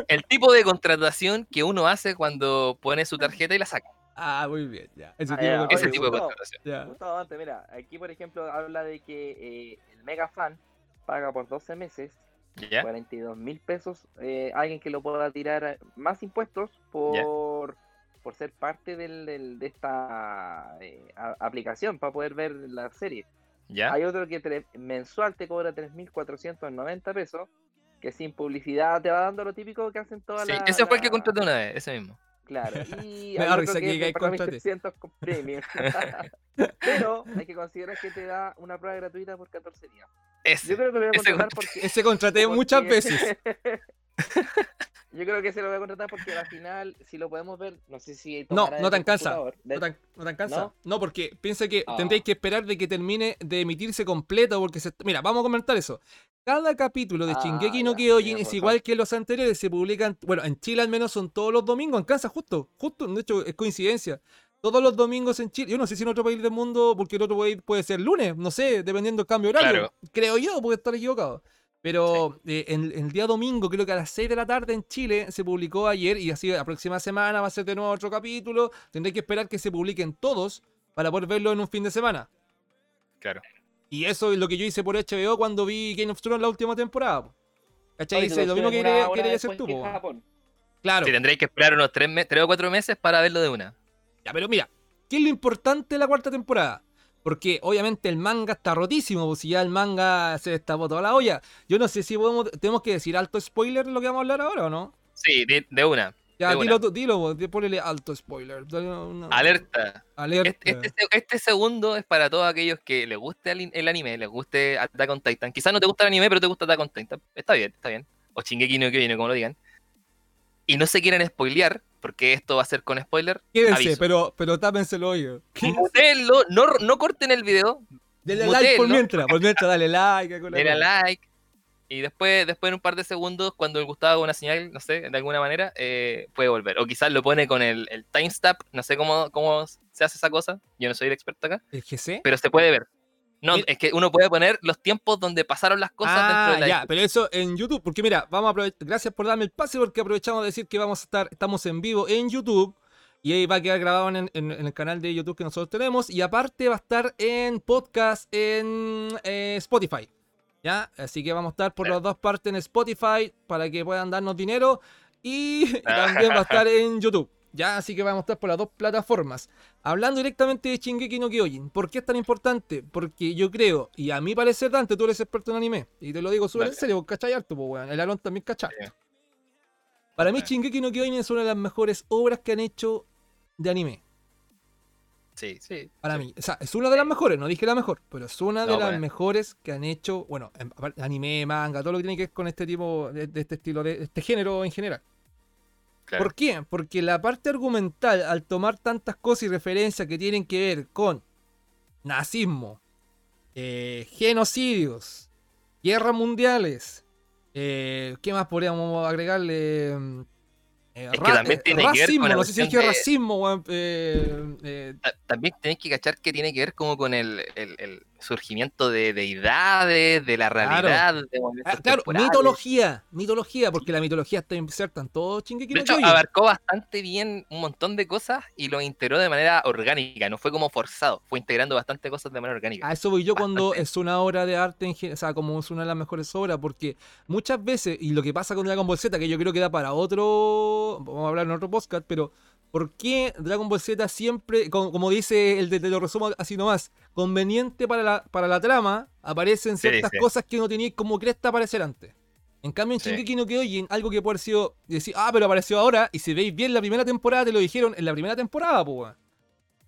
el tipo de contratación que uno hace cuando pone su tarjeta y la saca. Ah, muy bien, ya. Ese Ah, tipo ya, de Ese tipo contratación. Ya. Gustavo, antes, mira, aquí por ejemplo habla de que eh, el mega fan paga por 12 meses ¿Ya? 42 mil pesos. eh, alguien que lo pueda tirar más impuestos por, por ser parte del, del- de esta eh, a- aplicación para poder ver la serie. ¿Ya? Hay otro que mensual te cobra 3.490 pesos, que sin publicidad te va dando lo típico que hacen todas Sí, las. ese fue el que contraté una vez, ese mismo. Claro, y Me hay da otro risa que que digáis es de pagar contraté. 1.300 con premium. Pero hay que considerar que te da una prueba gratuita por 14 días. Ese. Yo creo que lo voy a contratar porque. Ese contraté muchas veces. Yo creo que se lo voy a contratar porque al final, si lo podemos ver, no sé si. No, no te computador, No tan, no tan cansa. ¿No? ¿No? porque piensa que Ah. tendréis que esperar de que termine de emitirse completo. Porque se... Mira, vamos a comentar eso. Cada capítulo de Ah, Shingeki no Kyojin es igual que los anteriores. Se publican, bueno, en Chile al menos son todos los domingos. En Kansas, justo, justo. De hecho, es coincidencia. Todos los domingos en Chile. Yo no sé si en otro país del mundo, porque en otro país puede ser lunes, no sé, dependiendo del cambio horario. Claro. Creo yo, puede estar equivocado. Pero eh, en, en el día domingo, creo que a las 6 de la tarde en Chile, se publicó ayer y así la próxima semana va a ser de nuevo otro capítulo. Tendré que esperar que se publiquen todos para poder verlo en un fin de semana. Claro. Y eso es lo que yo hice por HBO cuando vi Game of Thrones la última temporada. po. ¿Cachai? Oye, Hice lo mismo que querías hacer tú. Claro. Sí, tendréis que esperar unos tres, me- tres o cuatro meses para verlo de una. Ya, pero mira, ¿qué es lo importante de la cuarta temporada? Porque obviamente el manga está rotísimo, pues si ya el manga se destapó toda la olla. Yo no sé si podemos, tenemos que decir alto spoiler de lo que vamos a hablar ahora o no. Sí, de, de una. Ya, dilo, dilo, ponele alto spoiler. dale una- Alerta. Alerta. Este, este, este segundo es para todos aquellos que les guste el, el anime, les guste Attack on Titan. Quizás no te gusta el anime, pero te gusta Attack on Titan. Está bien, está bien. O Shingeki no Kyojin, como lo digan. Y no se quieren spoilear, porque esto va a ser con spoiler. Quédense, aviso. pero, pero tápense el oído. Mutéenlo, no, no corten el video, Denle like por mientras, por mientras, dale like. cosa. like. Y después, después en un par de segundos, cuando el Gustavo haga una señal, no sé, de alguna manera, eh, puede volver. O quizás lo pone con el, el timestamp, no sé cómo, cómo se hace esa cosa. Yo no soy el experto acá, ¿El GC? pero se puede ver. No, Mira- es que uno puede poner los tiempos donde pasaron las cosas dentro Ah, de la ya, pero eso en YouTube, porque mira, vamos a aprovechar, gracias por darme el pase, porque aprovechamos de decir que vamos a estar, estamos en vivo en YouTube, y ahí va a quedar grabado en, en- en el canal de YouTube que nosotros tenemos, y aparte va a estar en podcast en eh, Spotify, ¿ya? Así que vamos a estar por las dos partes en Spotify, para que puedan darnos dinero, y también va a estar en YouTube. Ya, así que vamos a estar por las dos plataformas. Hablando directamente de Shingeki no Kyojin, ¿por qué es tan importante? Porque yo creo, y a mi parecer, Dante, tú eres experto en anime, y te lo digo súper en serio, cachai harto, pues, weón. El Alon también cachai. Sí. Para mí. Shingeki no Kyojin es una de las mejores obras que han hecho de anime. Sí, sí. Para sí. mí. O sea, es una de las mejores, no dije la mejor, pero es una de No, las mejores que han hecho, bueno, anime, manga, todo lo que tiene que ver con este tipo, de, de este estilo, de este género en general. Claro. ¿Por qué? Porque la parte argumental, al tomar tantas cosas y referencias que tienen que ver con nazismo, eh, genocidios, guerras mundiales, eh, ¿qué más podríamos agregarle? Eh, Es que también tiene que ver con la no sé si dije de- racismo, eh, eh, Ta- También tenéis que cachar que tiene que ver como con el, el- el surgimiento de deidades, de la Claro. realidad, de ah, claro, mitología, mitología, porque la mitología está inserta en todo Shingeki De no hecho, Kyojin. abarcó bastante bien un montón de cosas y lo integró de manera orgánica, no fue como forzado, fue integrando bastante cosas de manera orgánica. A eso voy yo cuando Bastante. es una obra de arte, en o sea, como es una de las mejores obras, porque muchas veces, y lo que pasa con Dragon Ball Z, que yo creo que da para otro, vamos a hablar en otro podcast, pero ¿por qué Dragon Ball Z siempre, como, como dice el de te lo resumo así nomás, conveniente para la, para la trama, aparecen Sí, ciertas sí. cosas que no tenía como cresta aparecer antes? En cambio, en Sí. Shingeki no Kyojin, algo que puede haber sido decir, ah, pero apareció ahora, y si veis bien la primera temporada, te lo dijeron en la primera temporada, pues.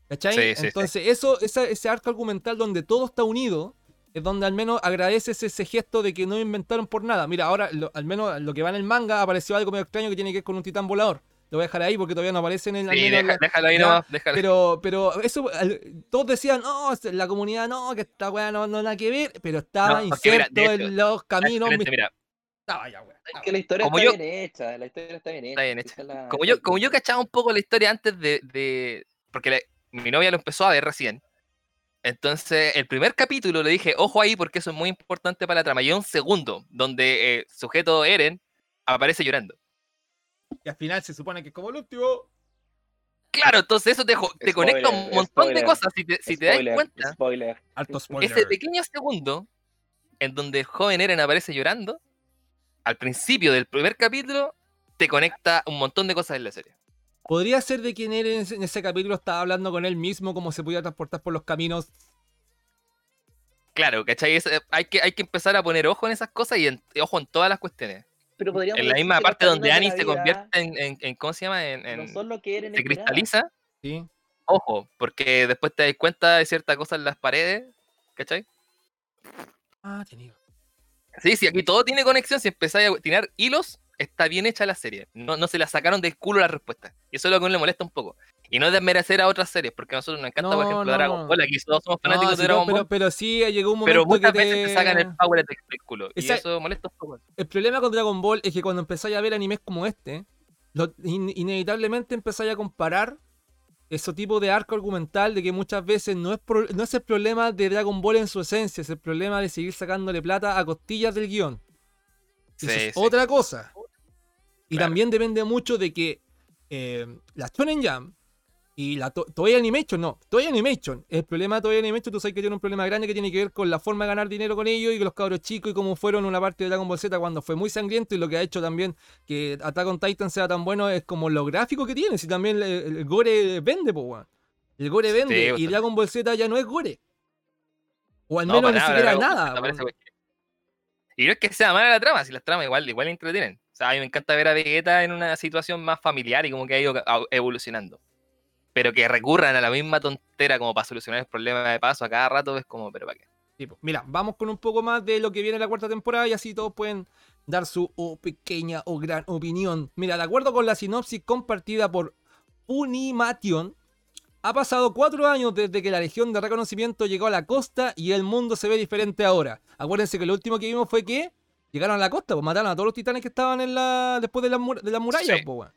¿Cachai? Sí, sí, sí. Entonces, eso, esa- ese arco argumental donde todo está unido, es donde al menos agradeces ese gesto de que no inventaron por nada. Mira, ahora, lo- al menos lo que va en el manga, apareció algo medio extraño que tiene que ver con un titán volador. Lo voy a dejar ahí porque todavía no aparece en el. Sí, deja- la- déjalo ahí nomás, déjalo. pero, pero eso, al- todos decían, no, la comunidad no, que esta weá no, no nada que ver, pero estaba No, mira, inserto hecho, en los caminos. Mira, Estaba ya, weá. Es que la historia Como está yo- bien hecha, la historia está bien hecha. Está bien hecha. la- como yo, como yo cachaba un poco la historia antes de. de- porque la- mi novia lo empezó a ver recién. Entonces, el primer capítulo le dije, ojo ahí, porque eso es muy importante para la trama. Y un segundo, donde eh, sujeto Eren aparece llorando. Y al final se supone que es como el último. Claro, entonces eso te, te conecta un Spoiler, montón de spoiler, cosas. Si te, si te das Spoiler, cuenta, Spoiler. Alto spoiler. ese pequeño segundo en donde el joven Eren aparece llorando, al principio del primer capítulo, te conecta un montón de cosas en la serie. Podría ser de quien Eren en ese- capítulo estaba hablando con él mismo, cómo se podía transportar por los caminos. Claro, ¿cachai? Es- eh, hay, que, hay que empezar a poner ojo en esas cosas y en- ojo en todas las cuestiones. Pero podríamos En la misma parte donde Annie se convierte en, en- en- ¿cómo se llama? En, en- No son lo que Eren se cristaliza. ¿sí? Ojo, porque después te das cuenta de cierta cosa en las paredes, ¿cachai? Ah, tenido. Sí, sí, aquí todo tiene conexión. Si empezáis a tirar hilos, está bien hecha la serie. No, no se la sacaron del culo la respuesta. Y eso es lo que a uno le molesta un poco. Y no es desmerecer a otras series, porque a nosotros nos encanta, por ejemplo, no, Dragon. Ball. Aquí todos somos fanáticos No, de Dragon Ball. pero, pero sí llegó un momento Pero muchas que veces te... sacan el power del del culo. Y eso molesta un poco. El problema con Dragon Ball es que cuando empezáis a ver animes como este, lo- in- inevitablemente empezáis a comparar ese tipo de arco argumental de que muchas veces no es, pro- no es el problema de Dragon Ball en su esencia, es el problema de seguir sacándole plata a costillas del guion. Sí, Eso es sí. otra cosa. Y Claro. también depende mucho de que eh, la Shonen Jam y la To- Toei Animation, no, Toei Animation, el problema de Toei Animation, tú sabes que tiene un problema grande que tiene que ver con la forma de ganar dinero con ellos y con los cabros chicos y cómo fueron una parte de Dragon Ball Z cuando fue muy sangriento y lo que ha hecho también que Attack on Titan sea tan bueno es como lo gráfico que tiene, si también el, el gore vende, po, weón. El gore vende y. Dragon Ball Z ya no es gore. O al No, menos para ni nada, siquiera nada. Y no es que sea mala la trama, si las tramas igual, igual entretienen. O sea, a mí me encanta ver a Vegeta en una situación más familiar y como que ha ido evolucionando. Pero que recurran a la misma tontera como para solucionar el problema de paso a cada rato es como, pero ¿para qué? Mira, vamos con un poco más de lo que viene en la cuarta temporada y así todos pueden dar su oh, pequeña o gran opinión. Mira, de acuerdo con la sinopsis compartida por Unimation, ha pasado cuatro años desde que la Legión de Reconocimiento llegó a la costa y el mundo se ve diferente ahora. Acuérdense que lo último que vimos fue que llegaron a la costa, pues mataron a todos los titanes que estaban en la después de la, mur- de la muralla, Sí. pues.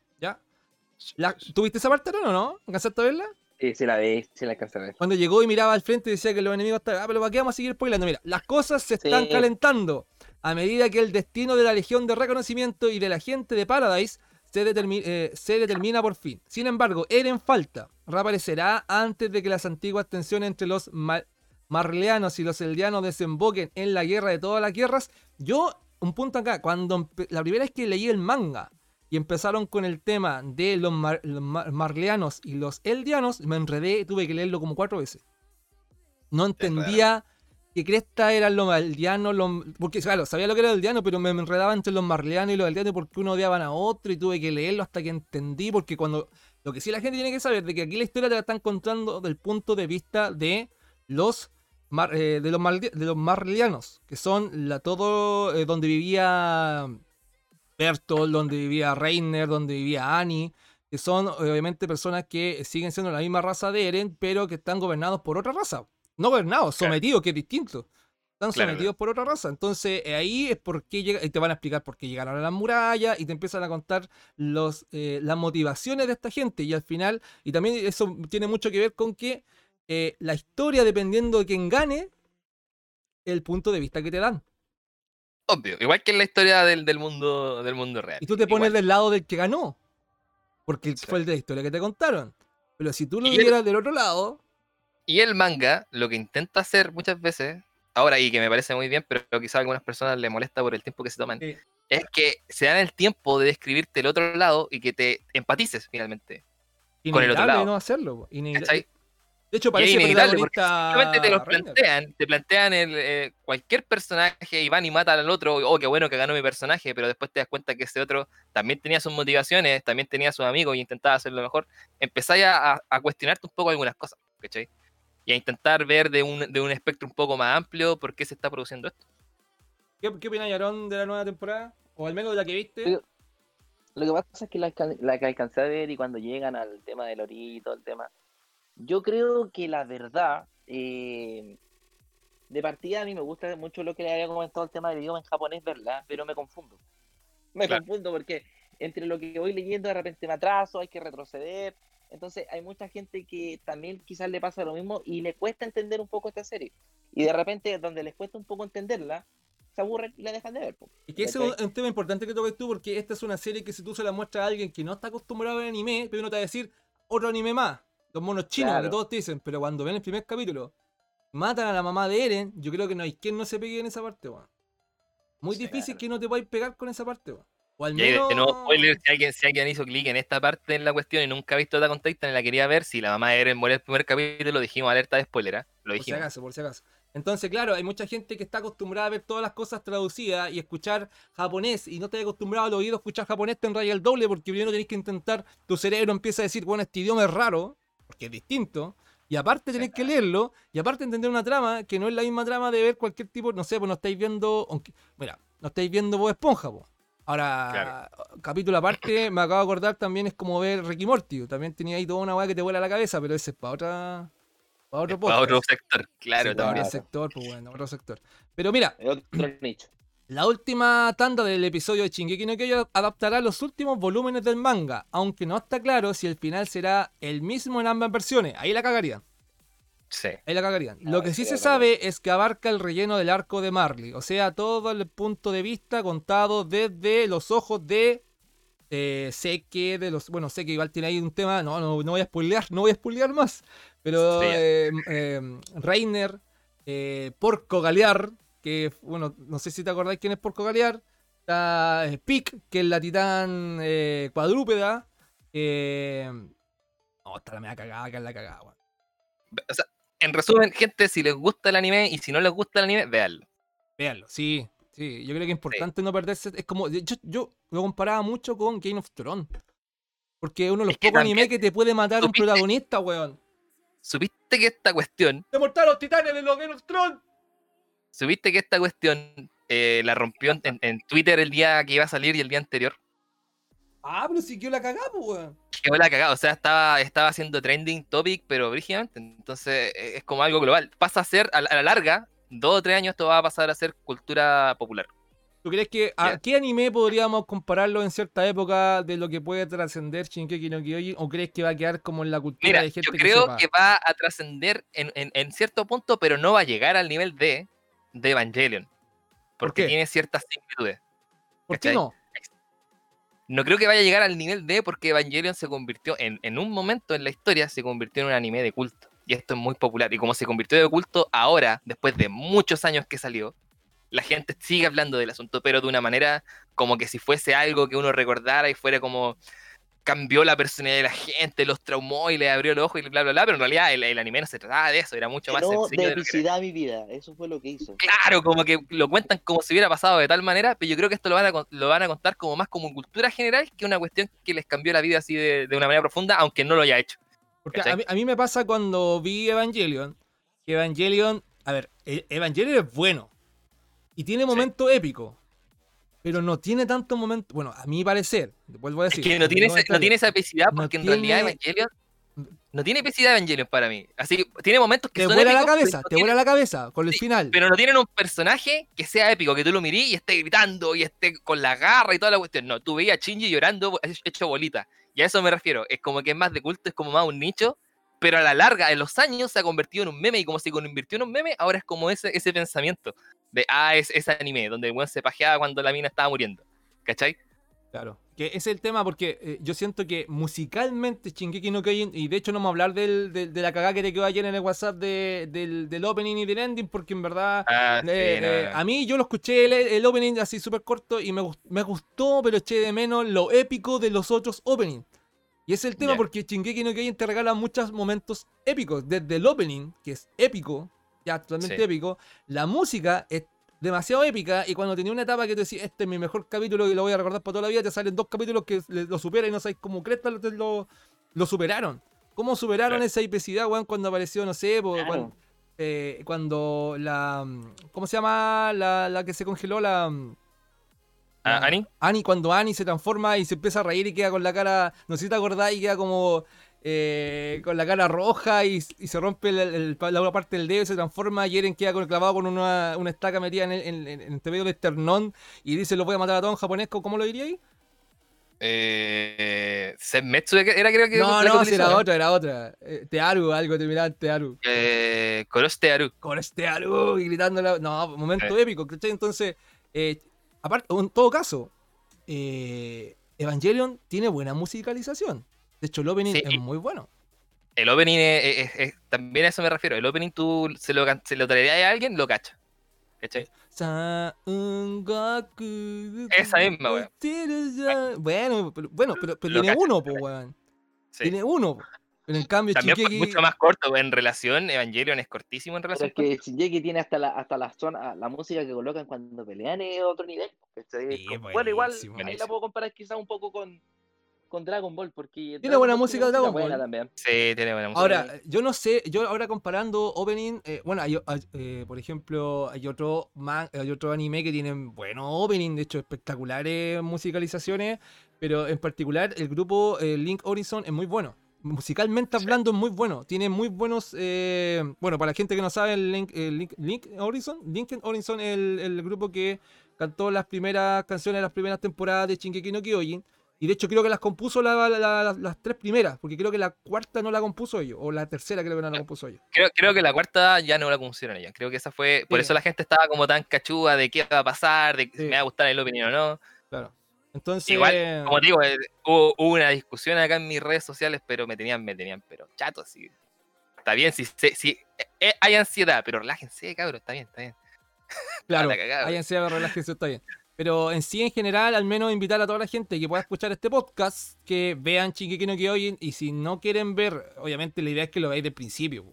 La- ¿Tuviste esa parte o no? ¿Alcanzaste a verla? Sí, sí la ve, sí la alcanza a ver. Cuando llegó y miraba al frente y decía que los enemigos estaban. Ah, pero ¿para qué vamos a seguir spoilando? Mira, las cosas se están Sí. calentando a medida que el destino de la Legión de Reconocimiento y de la gente de Paradise se, determi- eh, se determina por fin. Sin embargo, Eren falta. Reaparecerá antes de que las antiguas tensiones entre los ma- marleanos y los eldianos desemboquen en la guerra de todas las guerras. Yo, un punto acá, cuando la primera vez que leí el manga y empezaron con el tema de los, mar- los mar- marleanos y los eldianos, me enredé y tuve que leerlo como cuatro veces. No entendía qué cresta eran los aldeanos, los... porque claro, sabía lo que era el aldeano, pero me enredaba entre los marleanos y los aldeanos porque uno odiaban a otro y tuve que leerlo hasta que entendí, porque cuando... Lo que sí la gente tiene que saber de que aquí la historia te la están contando del punto de vista de los mar- eh, de los, de que son la, todo eh, donde vivía Bertolt, donde vivía Reiner, donde vivía Annie, que son obviamente personas que siguen siendo la misma raza de Eren, pero que están gobernados por otra raza. No gobernados, Claro. sometidos, que es distinto. Están Claro, sometidos por otra raza. Entonces, eh, ahí es porque llega, y te van a explicar por qué llegaron a la muralla y te empiezan a contar los, eh, las motivaciones de esta gente. Y al final, y también eso tiene mucho que ver con que eh, la historia, dependiendo de quién gane, el punto de vista que te dan. Obvio, igual que en la historia del, del mundo del mundo real. Y tú te pones Igual. del lado del que ganó. Porque Sí. fue el de la historia que te contaron. Pero si tú lo Y el- vieras del otro lado, Y el manga lo que intenta hacer muchas veces, ahora y que me parece muy bien, pero quizá a algunas personas les molesta por el tiempo que se toman, Sí. es que se dan el tiempo de describirte el otro lado y que te empatices finalmente. Con el otro inevitable lado. no hacerlo. po. De hecho, parece protagonista te los plantean, te plantean el, eh, cualquier personaje y van y matan al otro, oh, qué bueno que ganó mi personaje, pero después te das cuenta que ese otro también tenía sus motivaciones, también tenía sus amigos y intentaba hacerlo mejor. Empezáis a, a cuestionarte un poco algunas cosas, ¿cachai? Y a intentar ver de un, de un espectro un poco más amplio por qué se está produciendo esto. ¿Qué, qué opinas, Yaron, de la nueva temporada? O al menos de la que viste. Lo que pasa es que la, la que alcancé a ver y cuando llegan al tema del ori y todo el tema, yo creo que la verdad, eh, de partida a mí me gusta mucho lo que le había comentado el tema del idioma en japonés, ¿verdad? Pero me confundo. Me Claro. confundo porque entre lo que voy leyendo de repente me atraso, hay que retroceder. Entonces hay mucha gente que también quizás le pasa lo mismo y le cuesta entender un poco esta serie. Y de repente donde les cuesta un poco entenderla, se aburren y la dejan de ver. po. Y que ese es un, tema importante que toques tú, porque esta es una serie que si tú se la muestras a alguien que no está acostumbrado a ver anime, pero uno te va a decir otro anime más. Los monos chinos, Claro. que todos te dicen, pero cuando ven el primer capítulo, matan a la mamá de Eren, yo creo que no hay quien no se pegue en esa parte, weón. Muy Sí, difícil claro. que no te podáis pegar con esa parte, weón. O al menos. de nuevo, spoiler, si alguien, si alguien hizo clic en esta parte en la cuestión y nunca ha visto Attack on Titan y la quería ver, si la mamá de Eren muere el primer capítulo, dijimos alerta de spoiler, ¿ah? Lo Por si dijimos. acaso, por si acaso. Entonces, claro, hay mucha gente que está acostumbrada a ver todas las cosas traducidas y escuchar japonés y no te acostumbrado al oído a escuchar japonés, te enraya el doble porque primero tenés que intentar, tu cerebro empieza a decir, bueno, este idioma es raro, porque es distinto, y aparte tenés que leerlo, y aparte entender una trama que no es la misma trama de ver cualquier tipo, no sé, pues no estáis viendo, aunque, mira, no estáis viendo Bob Esponja, po. Ahora, capítulo aparte, me acabo de acordar también es como ver Ricky Morty, también tenía ahí toda una weá que te vuela la cabeza, pero ese es para otra... Para otro Para otro sector, claro, Sí, para otro sector, pues bueno, otro sector. Pero mira, Es otro nicho. La última tanda del episodio de Shingeki no Kyojin adaptará los últimos volúmenes del manga, aunque no está claro si el final será el mismo en ambas versiones. Ahí la cagarían, Sí. ahí la cagarían. Lo que sí se sabe es que abarca el relleno del arco de Marley, o sea, todo el punto de vista contado desde los ojos de eh, Seke, de los, bueno, sé que igual tiene ahí un tema, no, no, no voy a spoilear, no voy a spoilear más, pero Sí. eh, eh, Reiner, eh, Porco Galear, que, bueno, no sé si te acordáis quién es Porco Galear, está eh, Pic, que es la titán eh, cuadrúpeda, eh, no, está la media cagada, que es la cagada, weón. O sea, en resumen, gente, si les gusta el anime y si no les gusta el anime, véanlo. Véanlo, sí, sí. Yo creo que es importante no perderse. Es como. Yo, yo lo comparaba mucho con Game of Thrones. Porque es uno de los Es pocos animes también que te puede matar un supiste- protagonista, weón. ¿Supiste que esta cuestión, ¡Te mortaron los titanes de los Game of Thrones! Supiste que esta cuestión eh, la rompió en, en Twitter el día que iba a salir y el día anterior. Ah, pero sí que la cagamos, weón. Quedó la cagada, o sea, estaba, estaba haciendo trending topic, pero brígidamente. Entonces e, es como algo global. Pasa a ser, a, la- a la larga, dos o tres años, esto va a pasar a ser cultura popular. ¿Tú crees que a qué anime podríamos compararlo en cierta época de lo que puede trascender Shinkeki no Kyojin? ¿O crees que va a quedar como en la cultura Mira, de gente yo creo que va a trascender en, en- en cierto punto, pero no va a llegar al nivel de, de Evangelion. Porque tiene ciertas similitudes. ¿Por qué no? No creo que vaya a llegar al nivel de porque Evangelion se convirtió en, en un momento en la historia, se convirtió en un anime de culto. Y esto es muy popular. Y como se convirtió de culto ahora, después de muchos años que salió, la gente sigue hablando del asunto, pero de una manera como que si fuese algo que uno recordara y fuera como cambió la personalidad de la gente, los traumó y le abrió los ojos y bla, bla, bla. Pero en realidad el, el anime no se trataba de eso, era mucho más Llenó sencillo. de epicidad mi vida. Eso fue lo que hizo. Claro, como que lo cuentan como si hubiera pasado de tal manera, pero yo creo que esto lo van a, lo van a contar como más como cultura general que una cuestión que les cambió la vida así de, de una manera profunda, aunque no lo haya hecho. Porque a mí, a mí me pasa cuando vi Evangelion, que Evangelion, a ver, e- Evangelion es bueno y tiene momentos épicos, pero no tiene tanto momento, bueno, a mi parecer, vuelvo a Es decir, que no tiene, no ese- no tiene esa epicidad No porque en realidad tiene- Evangelion no tiene epicidad Evangelion para mí. Así tiene momentos que te son vuela la épicos, pero cabeza, no te tiene- vuela la cabeza con el Sí, final. pero no tienen un personaje que sea épico, que tú lo mirís y esté gritando y esté con la garra y toda la cuestión. No, tú veías a Shinji llorando hecho bolita. Y a eso me refiero. Es como que es más de culto, es como más un nicho, pero a la larga, en los años, se ha convertido en un meme y como se convirtió en un meme, ahora es como ese, ese pensamiento de, ah, es ese anime, donde el weón se pajeaba cuando la mina estaba muriendo. ¿Cachai? Claro, que es el tema porque eh, yo siento que musicalmente Shingeki no Kyojin, y de hecho no vamos a hablar del, del- de la cagada que te quedó ayer en el WhatsApp de- del, del opening y del ending, porque en verdad Ah, eh, eh, no. a mí yo lo escuché el, el opening así súper corto y me, me gustó, pero eché de menos lo épico de los otros openings. Y es el tema porque Shingeki no Kyojin te regala muchos momentos épicos, desde el opening, que es épico, ya totalmente Sí. épico, la música es demasiado épica y cuando tenía una etapa que tú decís, este es mi mejor capítulo y lo voy a recordar para toda la vida, te salen dos capítulos que lo superan y no sabes cómo cresta lo, lo, superaron. ¿Cómo superaron Claro. esa epicidad, weón, cuando apareció, no sé, Claro. eh, cuando la... ¿Cómo se llama la, la que se congeló? La... Ah, la- ¿Ani? Ani, cuando Ani se transforma y se empieza a reír y queda con la cara, no sé si te acordás, y queda como eh, con la cara roja y, y se rompe el- el- la una parte del dedo y se transforma y Eren queda con, clavado con una, una estaca metida en el, en, en- en el medio del esternón y dice lo voy a matar a todos en japonés, ¿cómo lo diría ahí? Eh, Senmetsu era creo que... No, la no, si era otra, era otra. Eh, tearu, algo, te miraba Tearu. Eh, Koroshite Aru. con este Aru y gritándola. No, momento épico, ¿cachai? Entonces, eh, aparte, en todo caso, Evangelion tiene buena musicalización. De hecho, el opening Sí, es muy bueno. El opening es, es- es- también a eso me refiero. El opening tú se lo, se lo traerías a alguien, lo cacha. ¿Cachai? Esa misma, weón. Bueno, pero, bueno, pero, pero tiene uno, pues, cacho. weón. Sí. Tiene uno. po. Pero en cambio, También Shingeki- mucho más corto en relación. Evangelion es cortísimo en Pero relación. es que Shingeki tiene hasta la, hasta la zona, la música que colocan cuando pelean es otro nivel. Sí, Como- bueno, igual buenísimo, ahí la puedo comparar quizás un poco con, con Dragon Ball, porque Tiene Dragon buena Ball música Dragon buena Ball. también. Sí, tiene buena música. Ahora, yo no sé, yo ahora comparando opening, eh, bueno, hay, hay, eh, por ejemplo, hay otro man- hay otro anime que tienen buenos opening, de hecho espectaculares musicalizaciones, pero en particular el grupo eh, Link Horizon es muy bueno. Musicalmente hablando es muy bueno, tiene muy buenos, eh, bueno, para la gente que no sabe, el Link, el Link, Link Horizon, Link Horizon es el, el grupo que cantó las primeras canciones de las primeras temporadas de Shingeki no Kyojin. Y de hecho creo que las compuso la- la- la- las tres primeras, porque creo que la cuarta no la compuso ellos, o la tercera creo que no la compuso ellos. creo, creo que la cuarta ya no la compusieron ella. Creo que esa fue. Por eso la gente estaba como tan cachúa de qué va a pasar, de si Sí. me va a gustar el opening o no. Claro. Entonces, Igual, como te digo, eh, hubo, hubo una discusión acá en mis redes sociales, pero me tenían, me tenían, pero chato, así. Está bien, si, si eh, eh, hay ansiedad, pero relájense, cabrón, está bien, está bien. claro, la cagada, güey. váyanse a relájense, está bien. Pero en sí, en general, al menos invitar a toda la gente que pueda escuchar este podcast, que vean Shingeki no Kyojin, y si no quieren ver, obviamente la idea es que lo veáis del principio.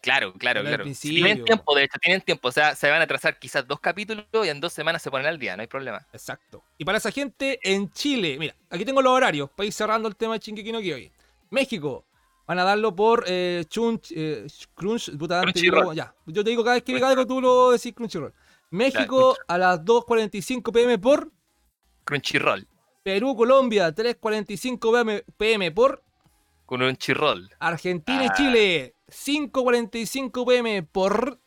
Claro, claro, claro. Tienen tiempo, de hecho, tienen tiempo. O sea, se van a trazar quizás dos capítulos y en dos semanas se ponen al día, no hay problema. Exacto. Y para esa gente en Chile, mira, aquí tengo los horarios para ir cerrando el tema de Shingeki no Kyojin. México, van a darlo por eh, Chunch, eh, Crunch, puta, Crunchyroll. digo- ya. Yo te digo cada vez que diga algo tú lo decís Crunchyroll. México a las 2.45 pm por Crunchyroll. Perú, Colombia, 3.45 pm, PM por Con un chirrol. Argentina y Ah. Chile, 5.45 pm por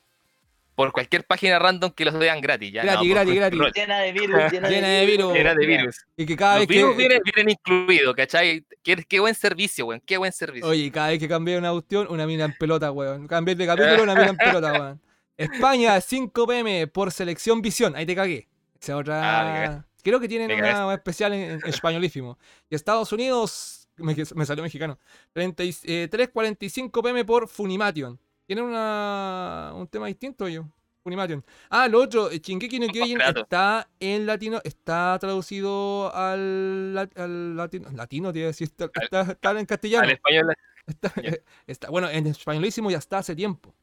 Por cualquier página random que los vean gratis. Ya, Gratis, gratis, gratis. Crunchyroll. Llena de virus, llena, Llena de virus. Era de virus. y que cada Los vez virus que vienen, vienen incluidos, ¿cachai? Qué, qué buen servicio, weón. Qué buen servicio. Oye, cada vez que cambié una cuestión, una mina en pelota, weón. Cambié de capítulo, una mina en pelota, weón. España, 5 pm por selección visión. Ahí te cagué. Esa Ah, otra. cagaste. Creo que tienen una especial en, en españolísimo. Y Estados Unidos, me, me salió mexicano. 30 y- eh, 3.45 pm por Funimation. Tienen una, un tema distinto, yo. Funimation. Ah, lo otro, eh, Shingeki no Kyojin está en latino, está traducido al, lat- al latino, latino, te iba a decir, está, está- está en castellano. Al español. Está, está- bueno, en españolísimo ya está hace tiempo.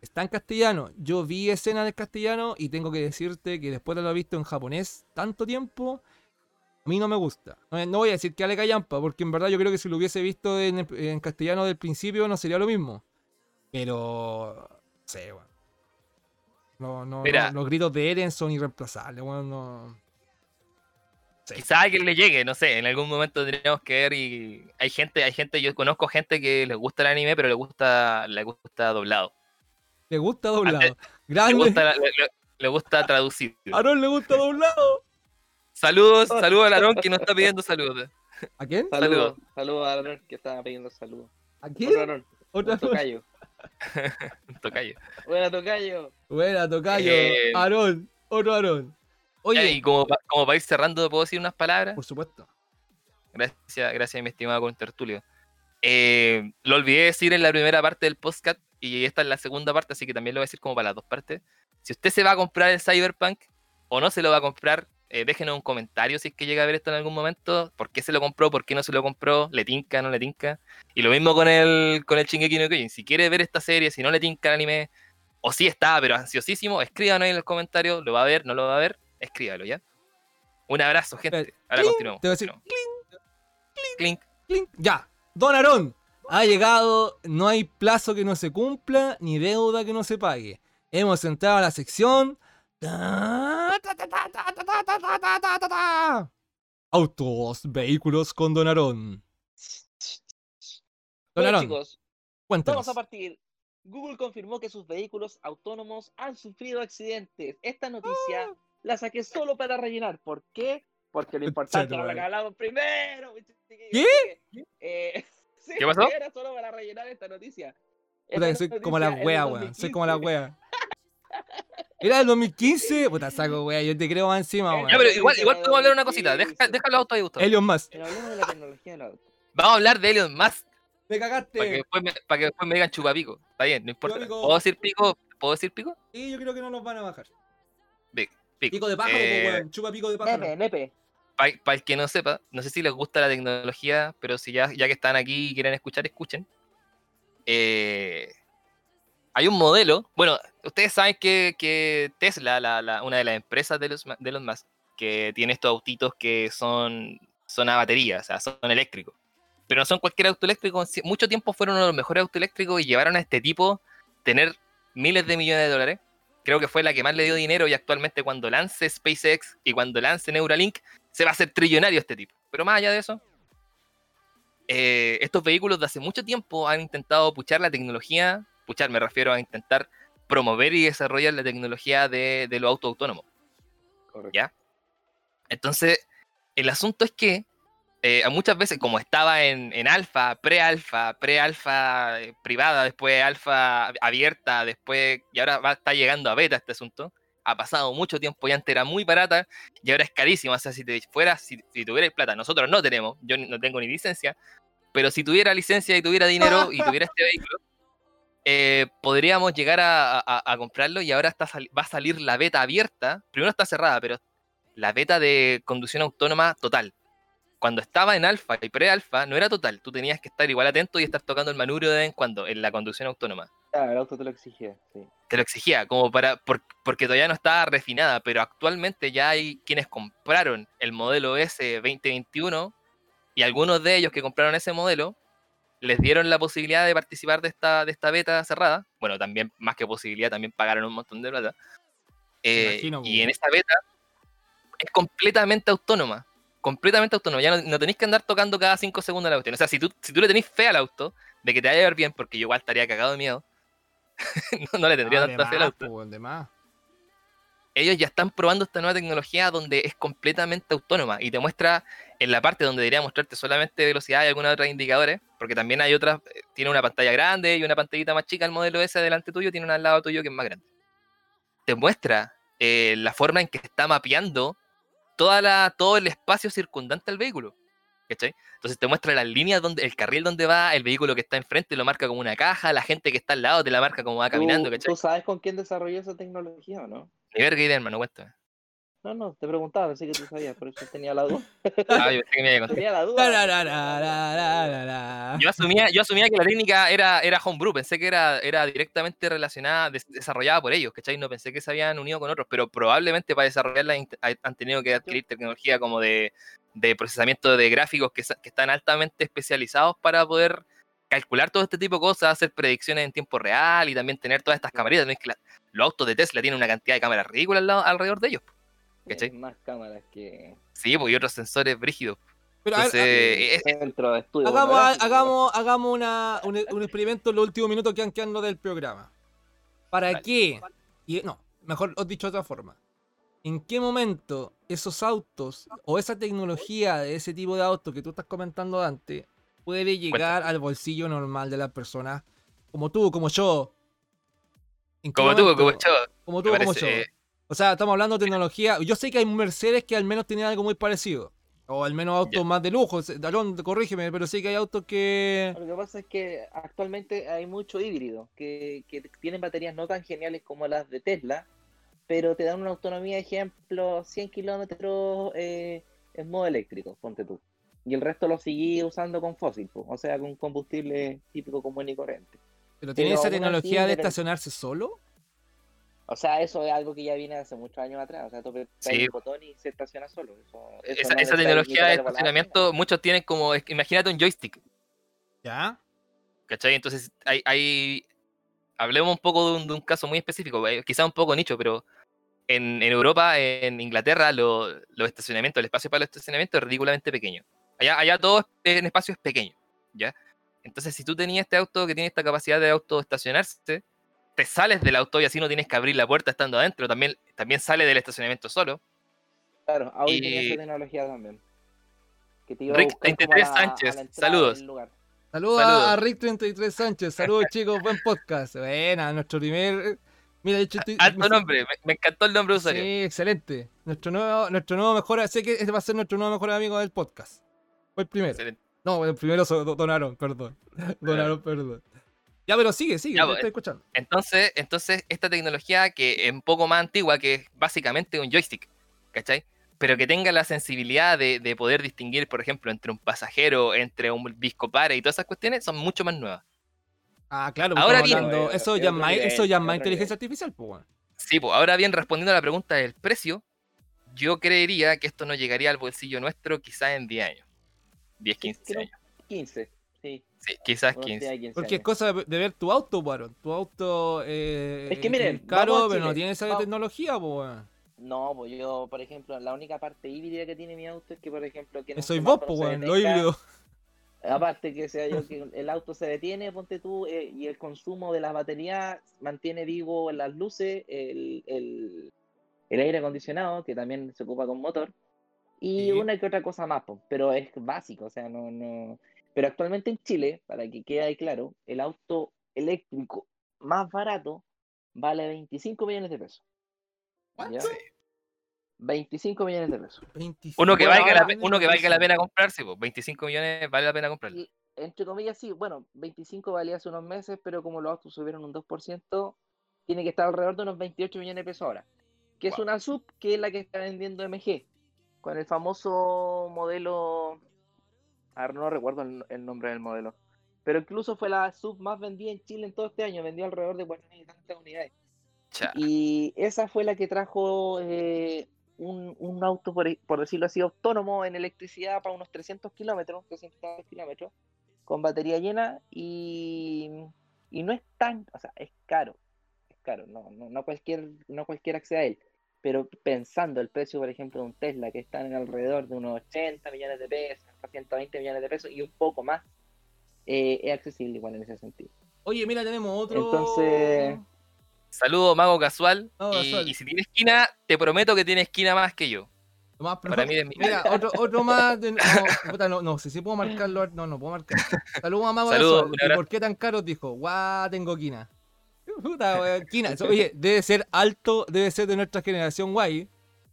Está en castellano. Yo vi escenas en castellano y tengo que decirte que después de haberlo visto en japonés tanto tiempo, a mí no me gusta. No, no voy a decir que ale callampa, porque en verdad yo creo que si lo hubiese visto en, en castellano del principio no sería lo mismo. Pero. No sé, weón. No, no, Mira. no, los gritos de Eren son irreemplazables, weón. No. Sí. Quizá a alguien le llegue, no sé, en algún momento tendríamos que ver y hay gente, hay gente, yo conozco gente que les gusta el anime, pero le gusta, le gusta doblado. Le gusta doblado. Le Grande. gusta, le, le- le gusta traducido. A Aaron le gusta doblado. Saludos, saludos al Aarón que nos está pidiendo saludos. ¿A quién? Saludos, saludos a Aaron que estaba pidiendo saludos. ¿A Otro quién? Aaron, Otra un tocayo. Tocayo. Buena tocayo. Buena, tocayo. Eh, Aarón. Otro Aarón. Oye, y como, como para ir cerrando, ¿puedo decir unas palabras? por supuesto. Gracias, gracias, mi estimado contertulio. Eh, lo olvidé decir en la primera parte del podcast y esta es la segunda parte, así que también lo voy a decir como para las dos partes. Si usted se va a comprar el Cyberpunk o no se lo va a comprar, eh, déjenos un comentario si es que llega a ver esto en algún momento. ¿Por qué se lo compró? ¿Por qué no se lo compró? ¿Le tinca? ¿No le tinca? Y lo mismo con el, con el Shingeki no Kyojin. Si quiere ver esta serie, si no le tinca el anime, o si está, pero ansiosísimo, escríbanos ahí en los comentarios. ¿Lo va a ver? ¿No lo va a ver? Escríbalo, ¿ya? Un abrazo, gente. Ahora Clink, continuamos. te voy a decir, continuamos. Clink. Clink. Ya. Don Aarón. Ha llegado, no hay plazo que no se cumpla, ni deuda que no se pague. Hemos entrado a la sección. Autos, vehículos con Donarón. Donarón, cuéntanos. Vamos a partir. Google confirmó que sus vehículos autónomos han sufrido accidentes. Esta noticia la saqué solo para rellenar. ¿Por qué? Porque lo importante lo primero. ¿Qué? Eh, sí, ¿Qué pasó? Era solo para rellenar esta noticia. Puta, que Esta soy como la wea, weón. Soy como la 2015. wea. Era del 2015. Puta, saco wea. Yo te creo más encima, Ya, Ya, weón. pero igual, igual podemos hablar de una cosita. Deja, deja los autos ahí, Gustavo. Elon Musk. Pero hablemos de la tecnología del auto. Vamos a hablar de Elon Musk Me para que, cagaste. después me, para que después me digan chupapico. Está bien, no importa. Chupapico. ¿Puedo decir pico? ¿Puedo decir pico? Y yo creo que no nos van a bajar. Pico. Pico de pájaro, Eh, weón. Chupa pico de pájaro. Nepe, nepe. Para el que no sepa, no sé si les gusta la tecnología, pero si ya, ya que están aquí y quieren escuchar, escuchen. Eh, hay un modelo, bueno, ustedes saben que, que Tesla, la, la- una de las empresas de los, de los más, que tiene estos autitos que son, son a batería, o sea, son eléctricos. Pero no son cualquier auto eléctrico, mucho tiempo fueron uno de los mejores autos eléctricos y llevaron a este tipo tener miles de millones de dólares. Creo que fue la que más le dio dinero y actualmente cuando lance SpaceX y cuando lance Neuralink, se va a hacer trillonario este tipo. Pero más allá de eso, eh, estos vehículos de hace mucho tiempo han intentado puchar la tecnología, puchar me refiero a intentar promover y desarrollar la tecnología de, de los autos autónomos. Correcto. ¿Ya? Entonces, el asunto es que eh, muchas veces, como estaba en, en alfa, pre-alfa, pre-alfa eh, privada, después alfa abierta, después, y ahora va a estar llegando a beta este asunto, ha pasado mucho tiempo y antes era muy barata y ahora es carísima. O sea, si te fuera, si, si tuvierais plata, nosotros no tenemos, yo no tengo ni licencia, pero si tuviera licencia y tuviera dinero y tuviera este vehículo, eh, podríamos llegar a, a- a comprarlo y ahora está va a salir la beta abierta. Primero está cerrada, pero la beta de conducción autónoma total. Cuando estaba en alfa y pre-alfa no era total, tú tenías que estar igual atento y estar tocando el manubrio de vez en cuando en la conducción autónoma Claro, el auto te lo exigía, sí. te lo exigía, como para, por- porque todavía no estaba refinada, pero actualmente ya hay quienes compraron el modelo S 2021 y algunos de ellos que compraron ese modelo les dieron la posibilidad de participar de esta, de esta beta cerrada. Bueno, también, más que posibilidad, también pagaron un montón de plata. Eh, imagino, y en esta beta es completamente autónoma. Completamente autónoma. Ya no, no tenéis que andar tocando cada 5 segundos la cuestión. O sea, si tú, si tú le tenés fe al auto, de que te vaya a ver bien, porque yo igual estaría cagado de miedo, no, no le tendría tanta fe al auto. ellos ya están probando esta nueva tecnología donde es completamente autónoma y te muestra en la parte donde debería mostrarte solamente velocidad y algunos otros indicadores, porque también hay otras, eh, tiene una pantalla grande y una pantallita más chica, el modelo ese delante tuyo tiene una al lado tuyo que es más grande. Te muestra eh, la forma en que está mapeando toda la, todo el espacio circundante al vehículo. ¿Cachai? Entonces te muestra las líneas donde, el carril donde va, el vehículo que está enfrente lo marca como una caja, la gente que está al lado te la marca como va caminando, ¿Tú, ¿cachai? ¿Tú sabes con quién desarrolló esa tecnología o no? Ni verga idea, hermano, cuéntame. No, no, te preguntaba, pensé que tú sabías, por eso tenía la duda. Ah, yo pensé que me iba a contar. Tenía la duda. la, la, la. Yo asumía, yo asumía que la técnica era, era homebrew, pensé que era, era directamente relacionada, des- desarrollada por ellos, ¿cachai? No pensé que se habían unido con otros, pero probablemente para desarrollarla han tenido que adquirir tecnología como de, de procesamiento de gráficos que, están altamente especializados para poder calcular todo este tipo de cosas, hacer predicciones en tiempo real y también tener todas estas camaritas. ¿no? Es que la- los autos de Tesla tienen una cantidad de cámaras ridículas alrededor de ellos. Más cámaras que Sí, pues, y otros sensores brígidos. Pero a ver, Entonces, que es- centro de estudio. hagamos, hagamos, hagamos una, un, un experimento en los últimos minutos que han quedado del programa. ¿Para Dale. qué? Y, no, mejor os dicho de otra forma. ¿En qué momento esos autos o esa tecnología de ese tipo de autos que tú estás comentando antes puede llegar al bolsillo normal de las personas como tú, como yo? ¿En qué como tú, como yo. Como tú, como yo. eh, O sea, estamos hablando de tecnología. Yo sé que hay Mercedes que al menos tienen algo muy parecido. O al menos autos más de lujo. Dalón, corrígeme, pero sí que hay autos que. Lo que pasa es que actualmente hay mucho híbrido que, que tienen baterías no tan geniales como las de Tesla, pero te dan una autonomía, ejemplo, 100 kilómetros eh, en modo eléctrico, ponte tú. Y el resto lo seguí usando con fósil, o sea, con combustible típico común y corriente. Pero tiene Pero esa tecnología de pero- estacionarse solo. O sea, eso es algo que ya viene hace muchos años atrás. O sea, tú Sí. un botón y se estaciona solo. Eso, eso esa, no esa tecnología de estacionamiento, muchos tienen como, imagínate un joystick, Ya. ¿cachai? Entonces, hay, hay- hablemos un poco de un, de un caso muy específico, eh, quizá un poco nicho, pero en, en Europa, en Inglaterra, lo- los estacionamientos, el espacio para los estacionamientos es ridículamente pequeño. Allá, allá todo es- en espacios pequeños, ¿ya? Entonces, si tú tenías este auto que tiene esta capacidad de autoestacionarse, te sales del auto y así no tienes que abrir la puerta estando adentro, también, también sale del estacionamiento solo. Claro, Audi tiene esa tecnología también. Que te iba a Rick buscar como 33 a la- a la Sánchez, lugar. Saludos, Saludos. a Rick 33 Sánchez. Saludos, chicos. Buen podcast. Buena, nuestro primer. Mira, de hecho, estoy- Alto nombre, me, me encantó el nombre de usuario. Sí, excelente. Nuestro nuevo, nuestro nuevo mejor. Sé que este va a ser nuestro nuevo mejor amigo del podcast. Fue el primero. Excelente. No, el primero donaron, perdón. Donaron, perdón. Ya, pero sigue, sigue, Ya, te pues, estoy escuchando. Entonces, entonces, esta tecnología que es un poco más antigua, que es básicamente un joystick, ¿cachai? Pero que tenga la sensibilidad de, de poder distinguir, por ejemplo, entre un pasajero, entre un discopare y todas esas cuestiones, son mucho más nuevas. Ah, claro, pues Ahora bien- hablando- Eh, eso es ya más, eso ya es más inteligencia artificial, pues, weón. Sí, pues ahora bien, respondiendo a la pregunta del precio, yo creería que esto no llegaría al bolsillo nuestro quizás en 10 años. 10, 15 Creo- años. 15, sí. Sí, quizás unos 15. 10, 15 Porque es cosa de ver tu auto, weón. Tu auto eh, Es que miren, es caro, pero no tiene esa vamos. tecnología, pues, weón. No, pues yo, por ejemplo, la única parte híbrida que tiene mi auto es que, por ejemplo, que no soy vos, pues, lo híbrido. Aparte que sea yo que el auto se detiene, ponte tú, eh, y el consumo de las baterías mantiene vivo las luces, el, el, el aire acondicionado, que también se ocupa con motor, y Sí. una que otra cosa más, pero es básico, o sea, no, no. Pero actualmente en Chile, para que quede ahí claro, el auto eléctrico más barato vale 25 millones de pesos. ¿Ya? 25 millones de pesos. 25. Uno que, Bueno, valga la, ahora- uno que valga la pena comprarse, pues 25 millones vale la pena comprarlo. Y, entre comillas, sí, bueno, 25 valía hace unos meses, pero como los autos subieron un 2%, tiene que estar alrededor de unos 28 millones de pesos ahora. Que es una sub que es la que está vendiendo MG, con el famoso modelo. A ver, no recuerdo el, el nombre del modelo. Pero incluso fue la sub más vendida en Chile en todo este año, vendió alrededor de 40 y tantas unidades. Cha. Y esa fue la que trajo eh, un, un auto, por, por decirlo así, autónomo en electricidad para unos 300 kilómetros, 300 kilómetros, con batería llena y, y no es tan, o sea, es caro, es caro, no, no, no cualquier, no cualquiera accede a él. pero pensando el precio, por ejemplo, de un Tesla que está en alrededor de unos 80 millones de pesos, hasta 120 millones de pesos y un poco más, eh, es accesible igual en ese sentido. Oye, mira, tenemos otro. Entonces- Saludo, Mago Casual. Y, Casual. y si tiene esquina, te prometo que tiene esquina más que yo. Más Para mí es mi- Mira, otro, otro más. de- no, no, no sé si puedo marcarlo. No, no puedo marcar. Saludos a Mago Saludos, Casual. un ¿Y abrazo. por qué tan caro? Dijo, guau, tengo quina. Puta, Oye, debe ser alto, debe ser de nuestra generación guay.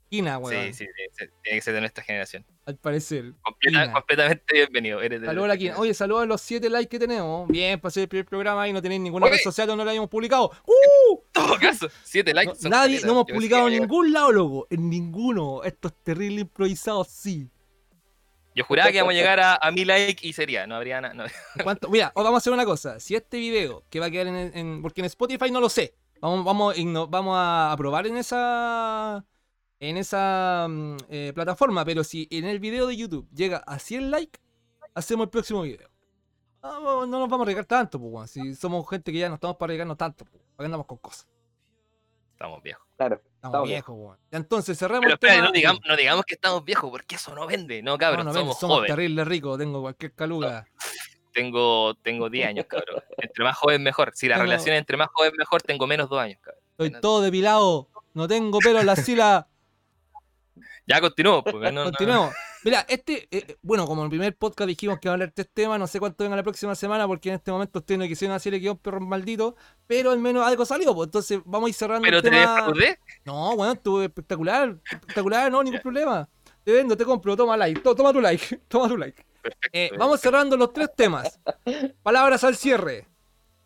Quina, weón. Sí, sí, ser- tiene que ser de nuestra generación. Al parecer. Completa- Quina. completamente bienvenido. Eres de Saludos a la quina. Oye, saludos a los 7 likes que tenemos. Bien, para ser el primer programa y no tenéis ninguna Oye. red social donde no lo hayamos publicado. ¡Uh! En todo caso, 7 likes. No, son nadie, no hemos publicado en ningún lado, loco. En ninguno. Esto es terrible improvisado, sí. Yo juraba que íbamos a llegar a, a mi like y sería, no habría nada. no- ¿Cuánto? Mira, os vamos a hacer una cosa. Si este video que va a quedar en, en- porque en Spotify no lo sé. Vamos, vamos, a vamos a probar en esa en esa mm, eh, plataforma, pero si en el video de YouTube llega a 100 likes, hacemos el próximo video. Ah, no, no nos vamos a arriesgar tanto, pues, weón. Si somos gente que ya no estamos para arriesgarnos tanto, pues. ¿Para qué andamos con cosas? Estamos viejos. Claro, Estamos Estamos viejos, weón. Ya, Entonces cerremos Pero el espera, no digamos, no digamos que estamos viejos, porque eso no vende. No, cabrón, no, somos, somos jóvenes. terribles ricos, tengo cualquier caluga. Tengo, tengo 10 años, cabrón. Entre más joven, mejor. Si la Tengo- relación es entre más joven, mejor, tengo menos 2 años, cabrón. Estoy todo depilado, no tengo pelo en la sila. Ya continuamos, porque no, no-. Mira, este, eh, eh, bueno, como en el primer podcast dijimos que iba a hablar de este tema, no sé cuánto venga la próxima semana, porque en este momento ustedes no quisieron hacerle que un perro maldito, pero al menos algo salió, pues entonces vamos a ir cerrando Pero el te tema. defraudé. No, bueno, estuvo espectacular, espectacular, no, ningún problema. Te vendo, te compro, toma like, to- toma tu like, toma tu like. Perfecto. Eh, vamos cerrando los tres temas. Palabras al cierre.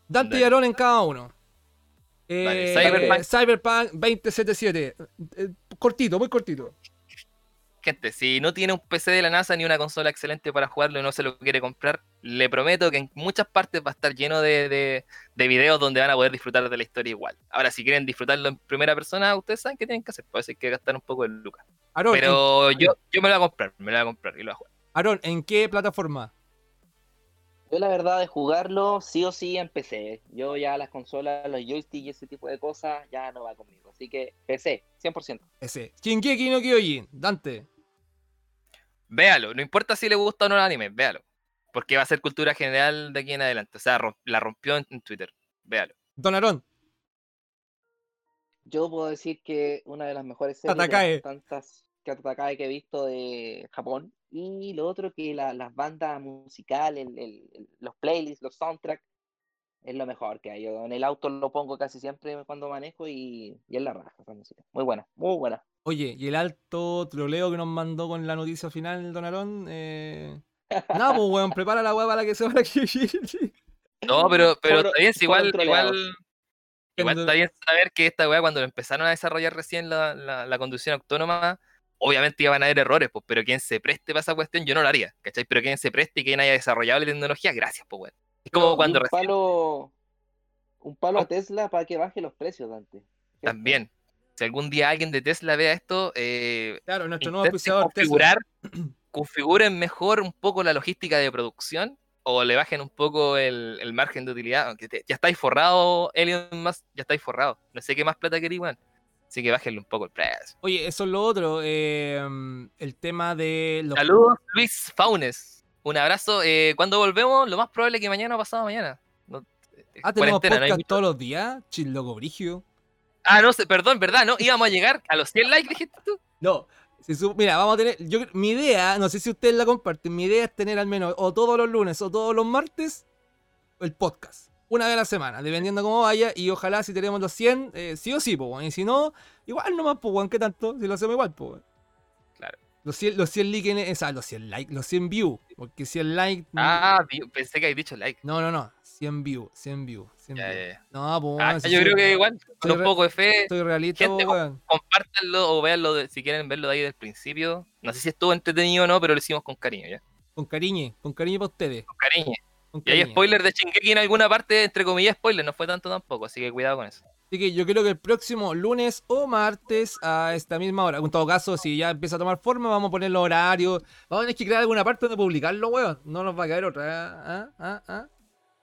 Dante y Dale. Aarón en cada uno. Eh, Cyberpunk. Cyberpunk 2077. Eh, cortito, muy cortito. Gente, si no tiene un PC de la NASA ni una consola excelente para jugarlo y no se lo quiere comprar, le prometo que en muchas partes va a estar lleno de, de- de videos donde van a poder disfrutar de la historia igual. Ahora, si quieren disfrutarlo en primera persona, ustedes saben qué tienen que hacer. Pues hay que gastar un poco de lucas. Aarón, en- Pero yo, yo me lo voy a comprar, me lo voy a comprar y lo voy a jugar. Aarón, ¿en qué plataforma? Yo la verdad de jugarlo sí o sí en PC. Yo ya las consolas, los joysticks y ese tipo de cosas ya no va conmigo. Así que PC, 100%. Ese. Shingeki no Kyojin. Dante. Véalo, no importa si le gusta o no el anime, véalo. Porque va a ser cultura general de aquí en adelante. O sea, la rompió en, en Twitter. Véalo. Don Aarón. Yo puedo decir que una de las mejores series de Tatakae. las tantas que Tatakae que he visto de Japón. Y lo otro que la- las bandas musicales, el- el- el- los playlists, los soundtracks, es lo mejor que hay. Yo en el auto lo pongo casi siempre cuando manejo y, y es la raja esa música. Muy buena, muy buena. Oye, y el alto troleo que nos mandó con la noticia final, Don Aarón. Eh... Nada, pues, weón, prepara la weá para que se vaya Kyojin. No, pero, pero está bien, si igual, igual, igual está bien saber que esta weá, cuando lo empezaron a desarrollar recién la, la, la conducción autónoma, obviamente iban a haber errores, pues, pero quien se preste para esa cuestión, yo no lo haría, ¿cachai? Pero quien se preste y quien haya desarrollado la tecnología, gracias, pues, weón. Es como cuando un recién palo, un palo Oh. a Tesla para que baje los precios, Dante. También, si algún día alguien de Tesla vea esto, eh, Claro, nuestro nuevo auspiciador Tesla. configurar, configuren mejor un poco la logística de producción o le bajen un poco el, el margen de utilidad. aunque te- ya estáis forrado, Elon Musk, ya estáis forrado. No sé qué más plata queréis, weón. Así que bájenle un poco el precio. Oye, eso es lo otro. eh, el tema de los. Saludos, Luis Faunes. Un abrazo. Eh, cuando volvemos, lo más probable es que mañana o pasado mañana. No, eh, Ah, tenemos no podcast todos los días. Chil, loco, brigio. Ah, no sé, perdón, ¿verdad? No, íbamos a llegar a los 100 likes, dijiste tú. No. mira, vamos a tener. Yo, mi idea, no sé si ustedes la comparten. Mi idea es tener al menos o todos los lunes o todos los martes el podcast. Una vez a la semana, dependiendo cómo vaya. Y ojalá si tenemos los 100, eh, sí o sí, pues. Y si no, igual nomás, pues, weón, ¿qué tanto? Si lo hacemos igual, pues. Claro. Los 100, los 100 likes, en- o sea, los 100 likes, los 100 views. Porque 100 likes. Ah, pensé que habéis dicho like. No, no, no. 100 views, 100 views. 100 Ya, views. ya, ya. No, pues, Ah, yo creo que igual, con un poco de fe, Soy realista, Gente, weón. compártanlo o véanlo de- si quieren verlo de ahí del principio. No sé si estuvo entretenido o no, pero lo hicimos con cariño, ¿ya? Con cariño, con cariño para ustedes. Con cariño. con Y hay spoiler de Shingeki en alguna parte, entre comillas, spoiler, no fue tanto tampoco, así que cuidado con eso. Así que yo creo que el próximo lunes o martes a esta misma hora. En todo caso, si ya empieza a tomar forma, vamos a poner los horarios. Vamos a tener que crear alguna parte donde publicarlo, weón. No nos va a caer otra. ¿Ah? ¿Ah? ¿Ah?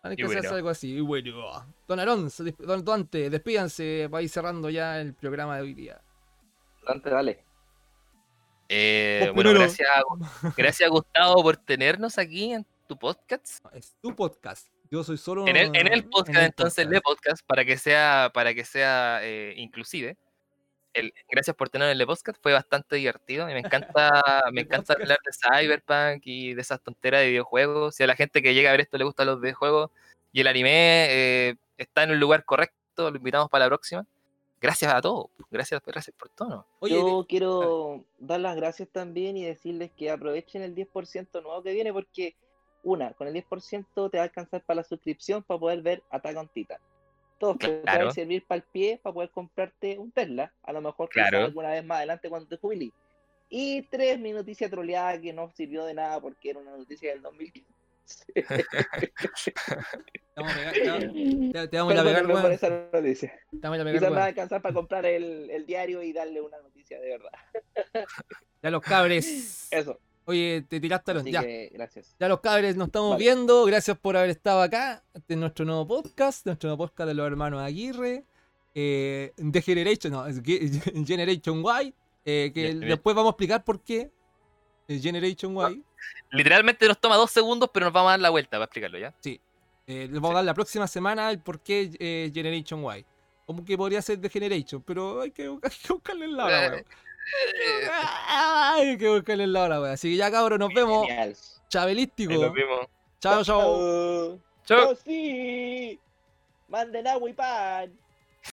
Hay que Y hacer bueno. algo así. Y bueno. Don Alonso, Don Dante, despídanse para ir cerrando ya el programa de hoy día. Importante, dale. Eh, bueno, gracias, gracias Gustavo por tenernos aquí en tu podcast. Es tu podcast. Yo soy solo En el, en el en podcast, el entonces, podcast. le podcast, para que sea, para que sea eh, inclusive. El- gracias por tener el podcast, fue bastante divertido y me encanta, me encanta hablar de Cyberpunk y de esas tonteras de videojuegos. Si a la gente que llega a ver esto le gustan los videojuegos y el anime eh, está en el lugar correcto, lo invitamos para la próxima. Gracias a todos, gracias, gracias por todo. Oye, Yo quiero dar las gracias también y decirles que aprovechen el 10% nuevo que viene porque, una, con el 10% te va a alcanzar para la suscripción para poder ver Attack on Titan. Dos, que te va Claro. a servir para el pie para poder comprarte un Tesla, a lo mejor Claro. alguna vez más adelante cuando te jubiles. Y tres, mi noticia troleada que no sirvió de nada porque era una noticia del 2015. te vamos a pegar, te te- vamos a pegar, esa noticia. Te vamos a pegar, Quizás me va a weón. alcanzar para comprar el, el diario y darle una noticia de verdad. Ya los cabres. Eso. Oye, te tiraste a los. Así Ya. que gracias. Ya los cabres nos estamos Vale. viendo. Gracias por haber estado acá. Este es nuestro nuevo podcast. Nuestro nuevo podcast de los hermanos Aguirre. Eh, The Generation, no, Generation Y. eh, que después vamos a explicar por qué. Generation Y. Literalmente nos toma dos segundos, pero nos vamos a dar la vuelta para explicarlo ya. Eh, les vamos a dar la próxima semana el por qué eh, Generation Y. Como que podría ser The Generation, pero hay que, hay que buscarle el lado, Eh, weón. eh, Hay que buscarle el lado, weón. Así que ya, cabros, nos vemos. Genial. Chabelístico. nos vemos. Chao, chao. Chao. Chao. ¡Oh, sí! ¡Manden agua y pan!